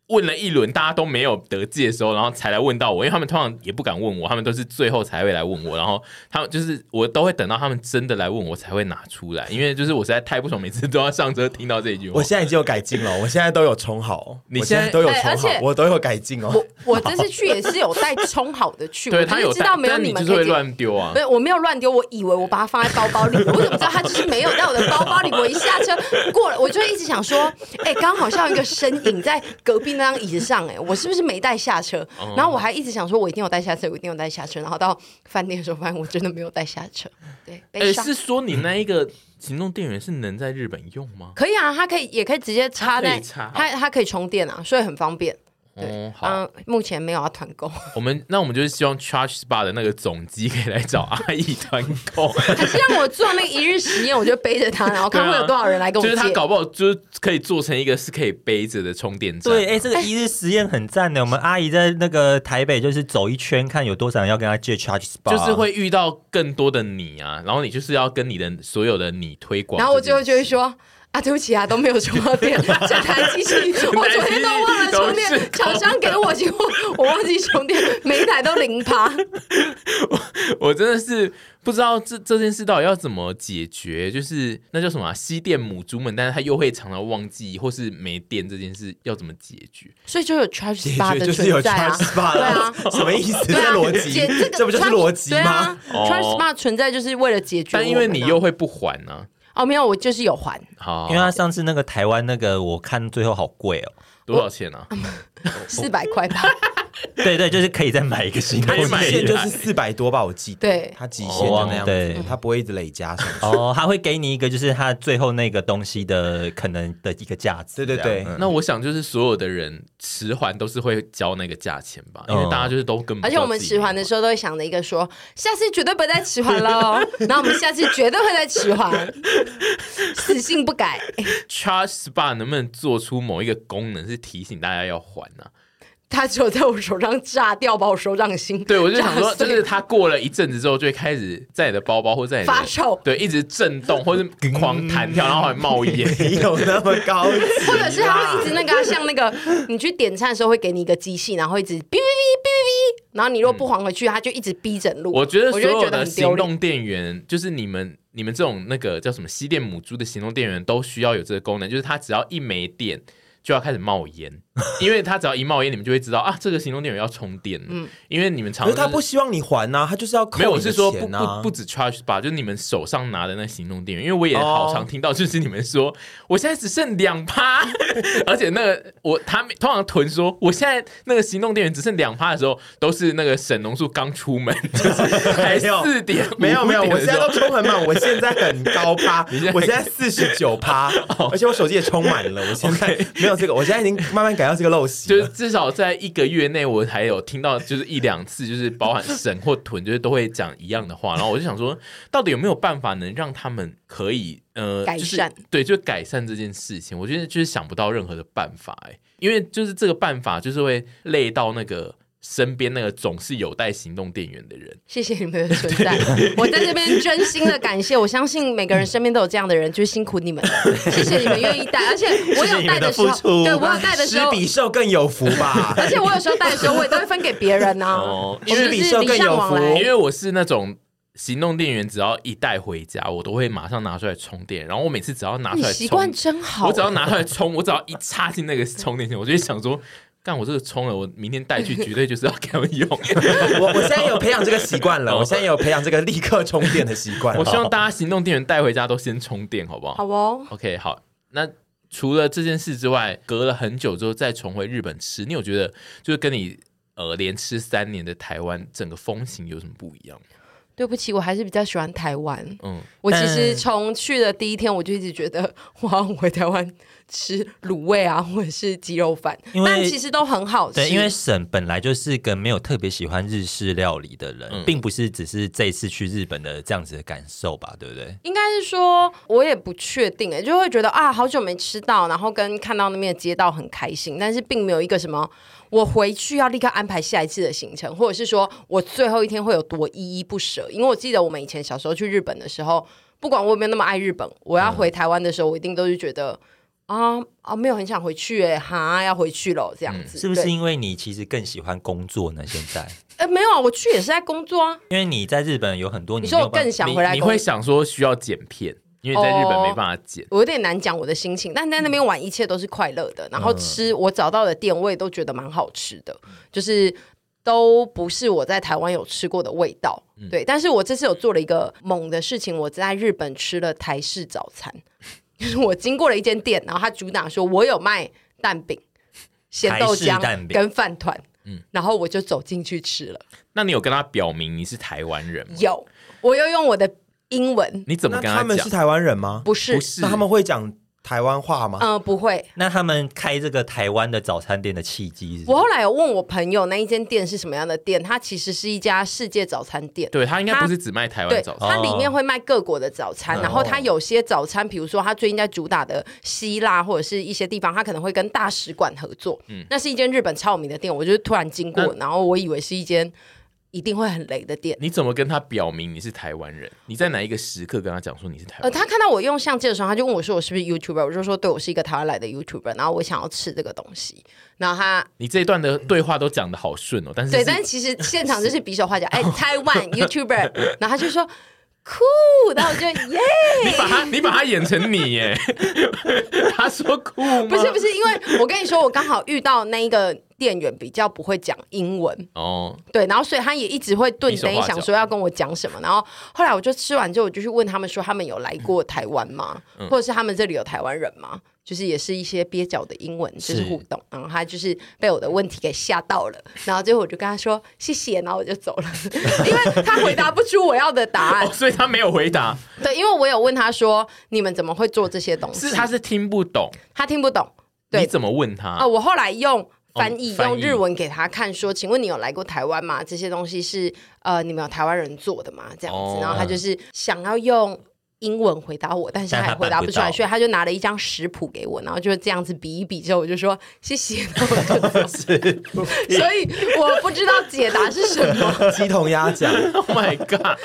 S2: 问了一轮，大家都没有得借的时候，然后才来问到我，因为他们通常也不敢问我，他们都是最后才会来问我，然后他们就是我都会等到他们真的来问我才会拿出来，因为就是我实在太不爽，每次都要上车听到这一句话。
S4: 我现在已经有改进了，我现在都有充好，你现在都有充好，我都有改进哦。
S1: 我我这次去也是有带充好的去，
S2: 对他有
S1: 知道没有你们
S2: 就会乱丢啊？
S1: 不是，我没有乱丢，我以为我把它放在包包里，我怎么知道它就是没有在我的包包里？我一下车过了，我就一直想说，哎，刚好像一个身影在隔壁那张椅子上，哎。我是不是没带下车？然后我还一直想说，我一定有带下车，我一定有带下车。然后到饭店的时候，发现我真的没有带下车。对，哎，
S2: 是说你那一个行动电源是能在日本用吗？
S1: 可以啊，它可以，也可以直接插在，它它，它可以充电啊，所以很方便。对，好，目前没有要团购。
S2: 我们那我们就是希望 Charge Spot 的那个总机可以来找阿姨团购。
S1: 还 是让我做那个一日实验，我就背着它，然后看会有多少人来跟我借。
S2: 就是他搞不好就是可以做成一个是可以背着的充电站。
S3: 对，哎，这个 一日实验很赞的。我们阿姨在那个台北就是走一圈，看有多少人要跟他借 Charge Spot，
S2: 就是会遇到更多的你啊，然后你就是要跟你的所有的你推广。
S1: 然后我最后就会说。啊，对不起啊，都没有充到电，这台机器我昨天都忘了充电，厂商给我结果我忘记充电，每一台都零趴。
S2: 我我真的是不知道这这件事到底要怎么解决，就是那叫什么吸电母猪们，但是他又会常常忘记或是没电这件事要怎么解决？
S1: 所以就有 Charge Spot 的存在啊，
S4: 对啊，什么意思？这逻辑，这不就是逻辑吗
S1: ？Charge Spot 存在就是为了解决，
S2: 但因为你又会不还呢。
S1: 哦，没有，我就是有还。
S2: 好，
S3: 因为他上次那个台湾那个，我看最后好贵哦，
S2: 多少钱啊？
S1: 四百块吧。
S3: 对对，就是可以再买一个新的，
S4: 极限就是四百多吧，我记得。
S1: 对，
S4: 它极限就那样子，它不会一直累加上去。
S3: 哦，它会给你一个，就是它最后那个东西的可能的一个价值。
S4: 对对对，
S2: 那我想就是所有的人迟还都是会交那个价钱吧，因为大家就是都根本。
S1: 而且我们迟还的时候都会想着一个说，下次绝对不会再迟还了，然后我们下次绝对会再迟还，死性不改。
S2: Charge Spa 能不能做出某一个功能是提醒大家要还呢？
S1: 他只有在我手上炸掉，把我手掌心。
S2: 对，我就想说，就是他过了一阵子之后，就会开始在你的包包或在你
S1: 发臭，
S2: 对，一直震动或者狂弹跳，然后还冒烟，
S4: 没有那么高级。
S1: 或者是他会一直那个像那个，你去点餐的时候会给你一个机器，然后一直哔哔哔哔哔哔，然后你如果不还回去，他就一直逼整路。
S2: 我觉得所有的行动电源，就是你们你们这种那个叫什么西电母猪的行动电源，都需要有这个功能，就是它只要一没电。就要开始冒烟，因为他只要一冒烟，你们就会知道啊，这个行动电源要充电。嗯，因为你们常常、就是，
S4: 他不希望你还呐、啊，他就是要扣、啊、
S2: 没有，我是说不不不止 charge 吧，就是你们手上拿的那行动电源，因为我也好常听到，就是你们说、哦、我现在只剩两趴，而且那个我他通常囤说我现在那个行动电源只剩两趴的时候，都是那个沈农树刚出门，就是还四点
S4: 没有没有，我现在都充很满，我现在很高趴，我现在四十九趴，而且我手机也充满了，我现在没有。这个我现在已经慢慢改到这个陋习，
S2: 就是至少在一个月内，我还有听到就是一两次，就是包含神或屯，就是都会讲一样的话。然后我就想说，到底有没有办法能让他们可以呃
S1: 改善？
S2: 对，就改善这件事情。我觉得就是想不到任何的办法哎，因为就是这个办法就是会累到那个。身边那个总是有带行动电源的人，
S1: 谢谢你们的存在。我在这边真心的感谢，我相信每个人身边都有这样的人，就是辛苦你们了。谢谢你们愿意带，而且我有带的时候，对我有带的时候，
S4: 施比受更有福吧。
S1: 而且我有时候带的时候，我也都会分给别人呢、啊。
S2: 哦，
S1: 施比受更有福，
S2: 因为我是那种行动电源，只要一带回家，我都会马上拿出来充电。然后我每次只要拿出来，
S1: 习惯真好。
S2: 我只要拿出来充，我只要一插进那个充电线，我就会想说。但我这个充了，我明天带去绝对就是要给他们用。
S4: 我我现在有培养这个习惯了，我现在有培养这个立刻充电的习惯。
S2: 我希望大家行动电源带回家都先充电，好不好？
S1: 好哦。
S2: OK，好。那除了这件事之外，隔了很久之后再重回日本吃，你有觉得就是跟你呃连吃三年的台湾整个风情有什么不一样？
S1: 对不起，我还是比较喜欢台湾。嗯，我其实从去的第一天我就一直觉得我要回台湾。吃卤味啊，或者是鸡肉饭，但其实都很好吃。
S3: 对，因为沈本来就是个没有特别喜欢日式料理的人，嗯、并不是只是这一次去日本的这样子的感受吧？对不对？
S1: 应该是说，我也不确定哎，就会觉得啊，好久没吃到，然后跟看到那边的街道很开心，但是并没有一个什么我回去要立刻安排下一次的行程，或者是说我最后一天会有多依依不舍。因为我记得我们以前小时候去日本的时候，不管我有没有那么爱日本，我要回台湾的时候，嗯、我一定都是觉得。啊啊，没有很想回去哎，哈，要回去了这样子，
S3: 嗯，是不是因为你其实更喜欢工作呢？现在？
S1: 哎，没有啊，我去也是在工作啊。
S3: 因为你在日本有很多，
S1: 你说我更想回来，
S2: 你会想说需要剪片，因为在日本没办法剪。
S1: 哦，我有点难讲我的心情，但在那边玩一切都是快乐的，然后吃我找到的店我也都觉得蛮好吃的，嗯，就是都不是我在台湾有吃过的味道。嗯，对，但是我这次有做了一个猛的事情，我在日本吃了台式早餐。就 是我经过了一间店，然后他主打说我有卖蛋饼、咸豆浆跟饭团，嗯，然后我就走进去吃了。
S2: 那你有跟他表明你是台湾人吗？
S1: 有，我又用我的英文。
S2: 你怎么跟他讲？
S4: 他们是台湾人吗？
S1: 不是，
S2: 不是，
S4: 那他们会讲。台湾话吗？
S1: 嗯，不会。
S3: 那他们开这个台湾的早餐店的契机是？
S1: 我后来有问我朋友，那一间店是什么样的店？它其实是一家世界早餐店。
S2: 对，它应该不是只卖台湾早餐，
S1: 它里面会卖各国的早餐。哦、然后它有些早餐，比如说它最近在主打的希腊或者是一些地方，它可能会跟大使馆合作。嗯，那是一间日本超有名的店。我就突然经过，然后我以为是一间。一定会很雷的店。
S2: 你怎么跟他表明你是台湾人？你在哪一个时刻跟他讲说你是台湾人？
S1: 呃，他看到我用相机的时候，他就问我说：“我是不是 YouTuber？” 我就说：“对，我是一个台湾来的 YouTuber。”然后我想要吃这个东西。然后他，
S2: 你这一段的对话都讲得好顺哦，但是，是
S1: 对，但其实现场就是比手画脚，哎，台湾 YouTuber。然后他就说。酷，然后我就 耶！
S2: 你把他，你把他演成你耶？他说酷吗？
S1: 不是不是，因为我跟你说，我刚好遇到那一个店员比较不会讲英文哦，对，然后所以他也一直会顿灯想说要跟我讲什么，然后后来我就吃完之后，我就去问他们说他们有来过台湾吗？嗯、或者是他们这里有台湾人吗？就是也是一些蹩脚的英文，就是互动，然后他就是被我的问题给吓到了，然后最后我就跟他说谢谢，然后我就走了，因为他回答不出我要的答案，
S2: 哦，所以他没有回答。
S1: 对，因为我有问他说你们怎么会做这些东西？
S2: 是他是听不懂，
S1: 他听不懂。对，
S2: 你怎么问他？
S1: 啊、哦，我后来用。翻译用日文给他看，说：“请问你有来过台湾吗？这些东西是呃，你们有台湾人做的吗？这样子。哦”然后他就是想要用英文回答我，但是他也回答不出来，所以他就拿了一张食谱给我，然后就这样子比一比之后，我就说 谢谢。所以我不知道解答是什么，
S4: 鸡同鸭讲。
S2: Oh my god！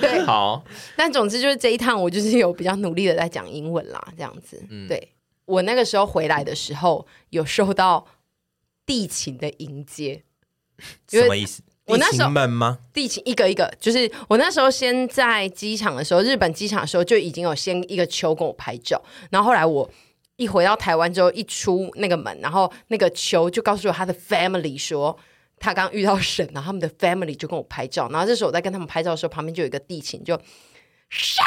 S1: 对，
S2: 好。
S1: 但总之就是这一趟，我就是有比较努力的在讲英文啦，这样子。嗯、对我那个时候回来的时候，有受到。地勤的迎接，
S3: 什么意思？
S1: 我那时候？地勤一个一个，就是我那时候先在机场的时候，日本机场的时候就已经有先一个秋跟我拍照，然后后来我一回到台湾之后，一出那个门，然后那个秋就告诉我他的 family 说他刚遇到神，然后他们的 family 就跟我拍照，然后这时候我在跟他们拍照的时候，旁边就有一个地勤就神，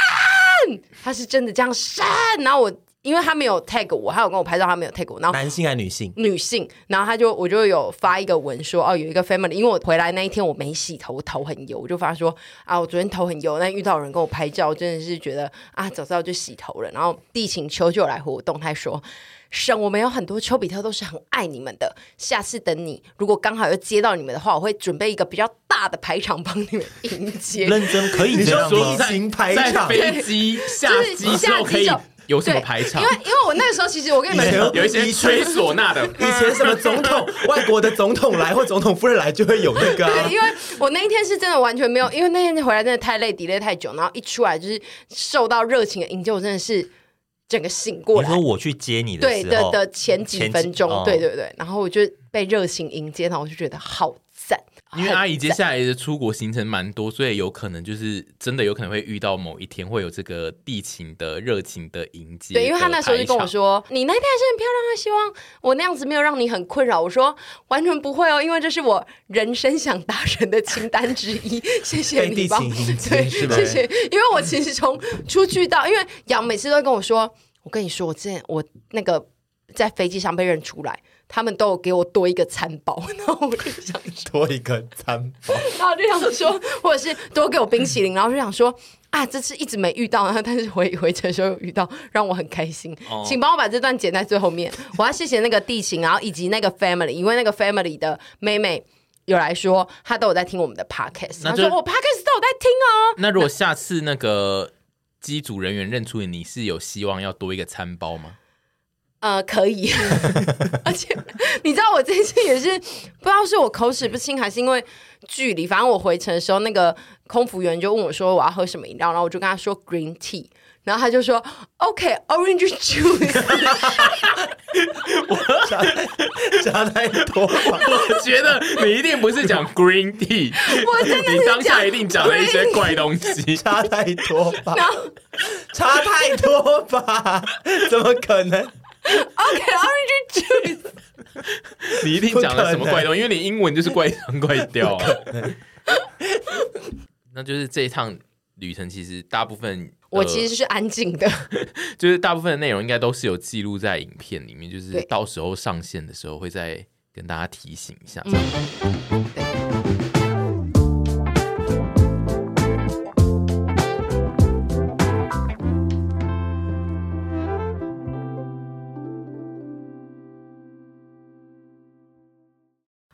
S1: 他是真的这样神，然后我。因为他没有 tag 我，他有跟我拍照，他没有 tag 我。然后
S4: 男性还是女性？
S1: 女性。然后他就我就有发一个文说，哦，有一个 family，因为我回来那一天我没洗头，头很油，我就发说啊，我昨天头很油，但遇到有人跟我拍照，真的是觉得啊，早知道就洗头了。然后地勤秋就来回我动态说，神，我们有很多丘比特都是很爱你们的，下次等你如果刚好又接到你们的话，我会准备一个比较大的排场帮你们迎接。
S3: 认真可以这样
S4: 说地勤排场，
S2: 飞机下机之后可以。有什么排场？
S1: 因为因为我那个时候其实我跟你们
S2: 有一些吹唢呐的，
S4: 以前什么总统、外国的总统来或总统夫人来就会有那个、啊。
S1: 对，因为我那一天是真的完全没有，因为那天回来真的太累，delay 太久，然后一出来就是受到热情的迎接，我真的是整个醒过来。
S3: 你说我去接你的时候，
S1: 对的的前几分钟，哦、对对对，然后我就被热情迎接，然后我就觉得好赞。
S2: 因为阿姨接下来的出国行程蛮多，所以有可能就是真的有可能会遇到某一天会有这个地勤的热情的迎接的。
S1: 对，因为他那时候就跟我说：“你那天还是很漂亮啊，希望我那样子没有让你很困扰。”我说：“完全不会哦，因为这是我人生想达成的清单之一。”谢谢你帮，对，谢谢。因为我其实从出去到，因为杨每次都跟我说：“我跟你说，我之前我那个在飞机上被认出来。”他们都有给我多一个餐包，然后我就想说
S4: 多一个餐包，
S1: 然后我就想说，或者是多给我冰淇淋，然后就想说啊，这次一直没遇到，然 后但是回回程的时候有遇到，让我很开心。哦、请帮我把这段剪在最后面。我要谢谢那个地勤，然后以及那个 family，因为那个 family 的妹妹有来说，她都有在听我们的 podcast，她就说我 podcast 都有在听哦。
S2: 那如果下次那个机组人员认出你，你是有希望要多一个餐包吗？
S1: 呃，可以，而且你知道我这次也是不知道是我口齿不清还是因为距离，反正我回程的时候，那个空服员就问我说我要喝什么饮料，然后我就跟他说 green tea，然后他就说 OK orange juice，
S4: 我加加太多，
S2: 我觉得你一定不是讲 green tea，
S1: 我真的
S2: 你当下一定讲了一些怪东西，
S4: 差太多吧，差太多吧，怎么可能
S1: ？OK，orange juice。
S2: 你一定讲了什么怪东西，因为你英文就是怪腔怪调。那就是这一趟旅程，其实大部分
S1: 我其实是安静的，
S2: 就是大部分的内容应该都是有记录在影片里面，就是到时候上线的时候会再跟大家提醒一下。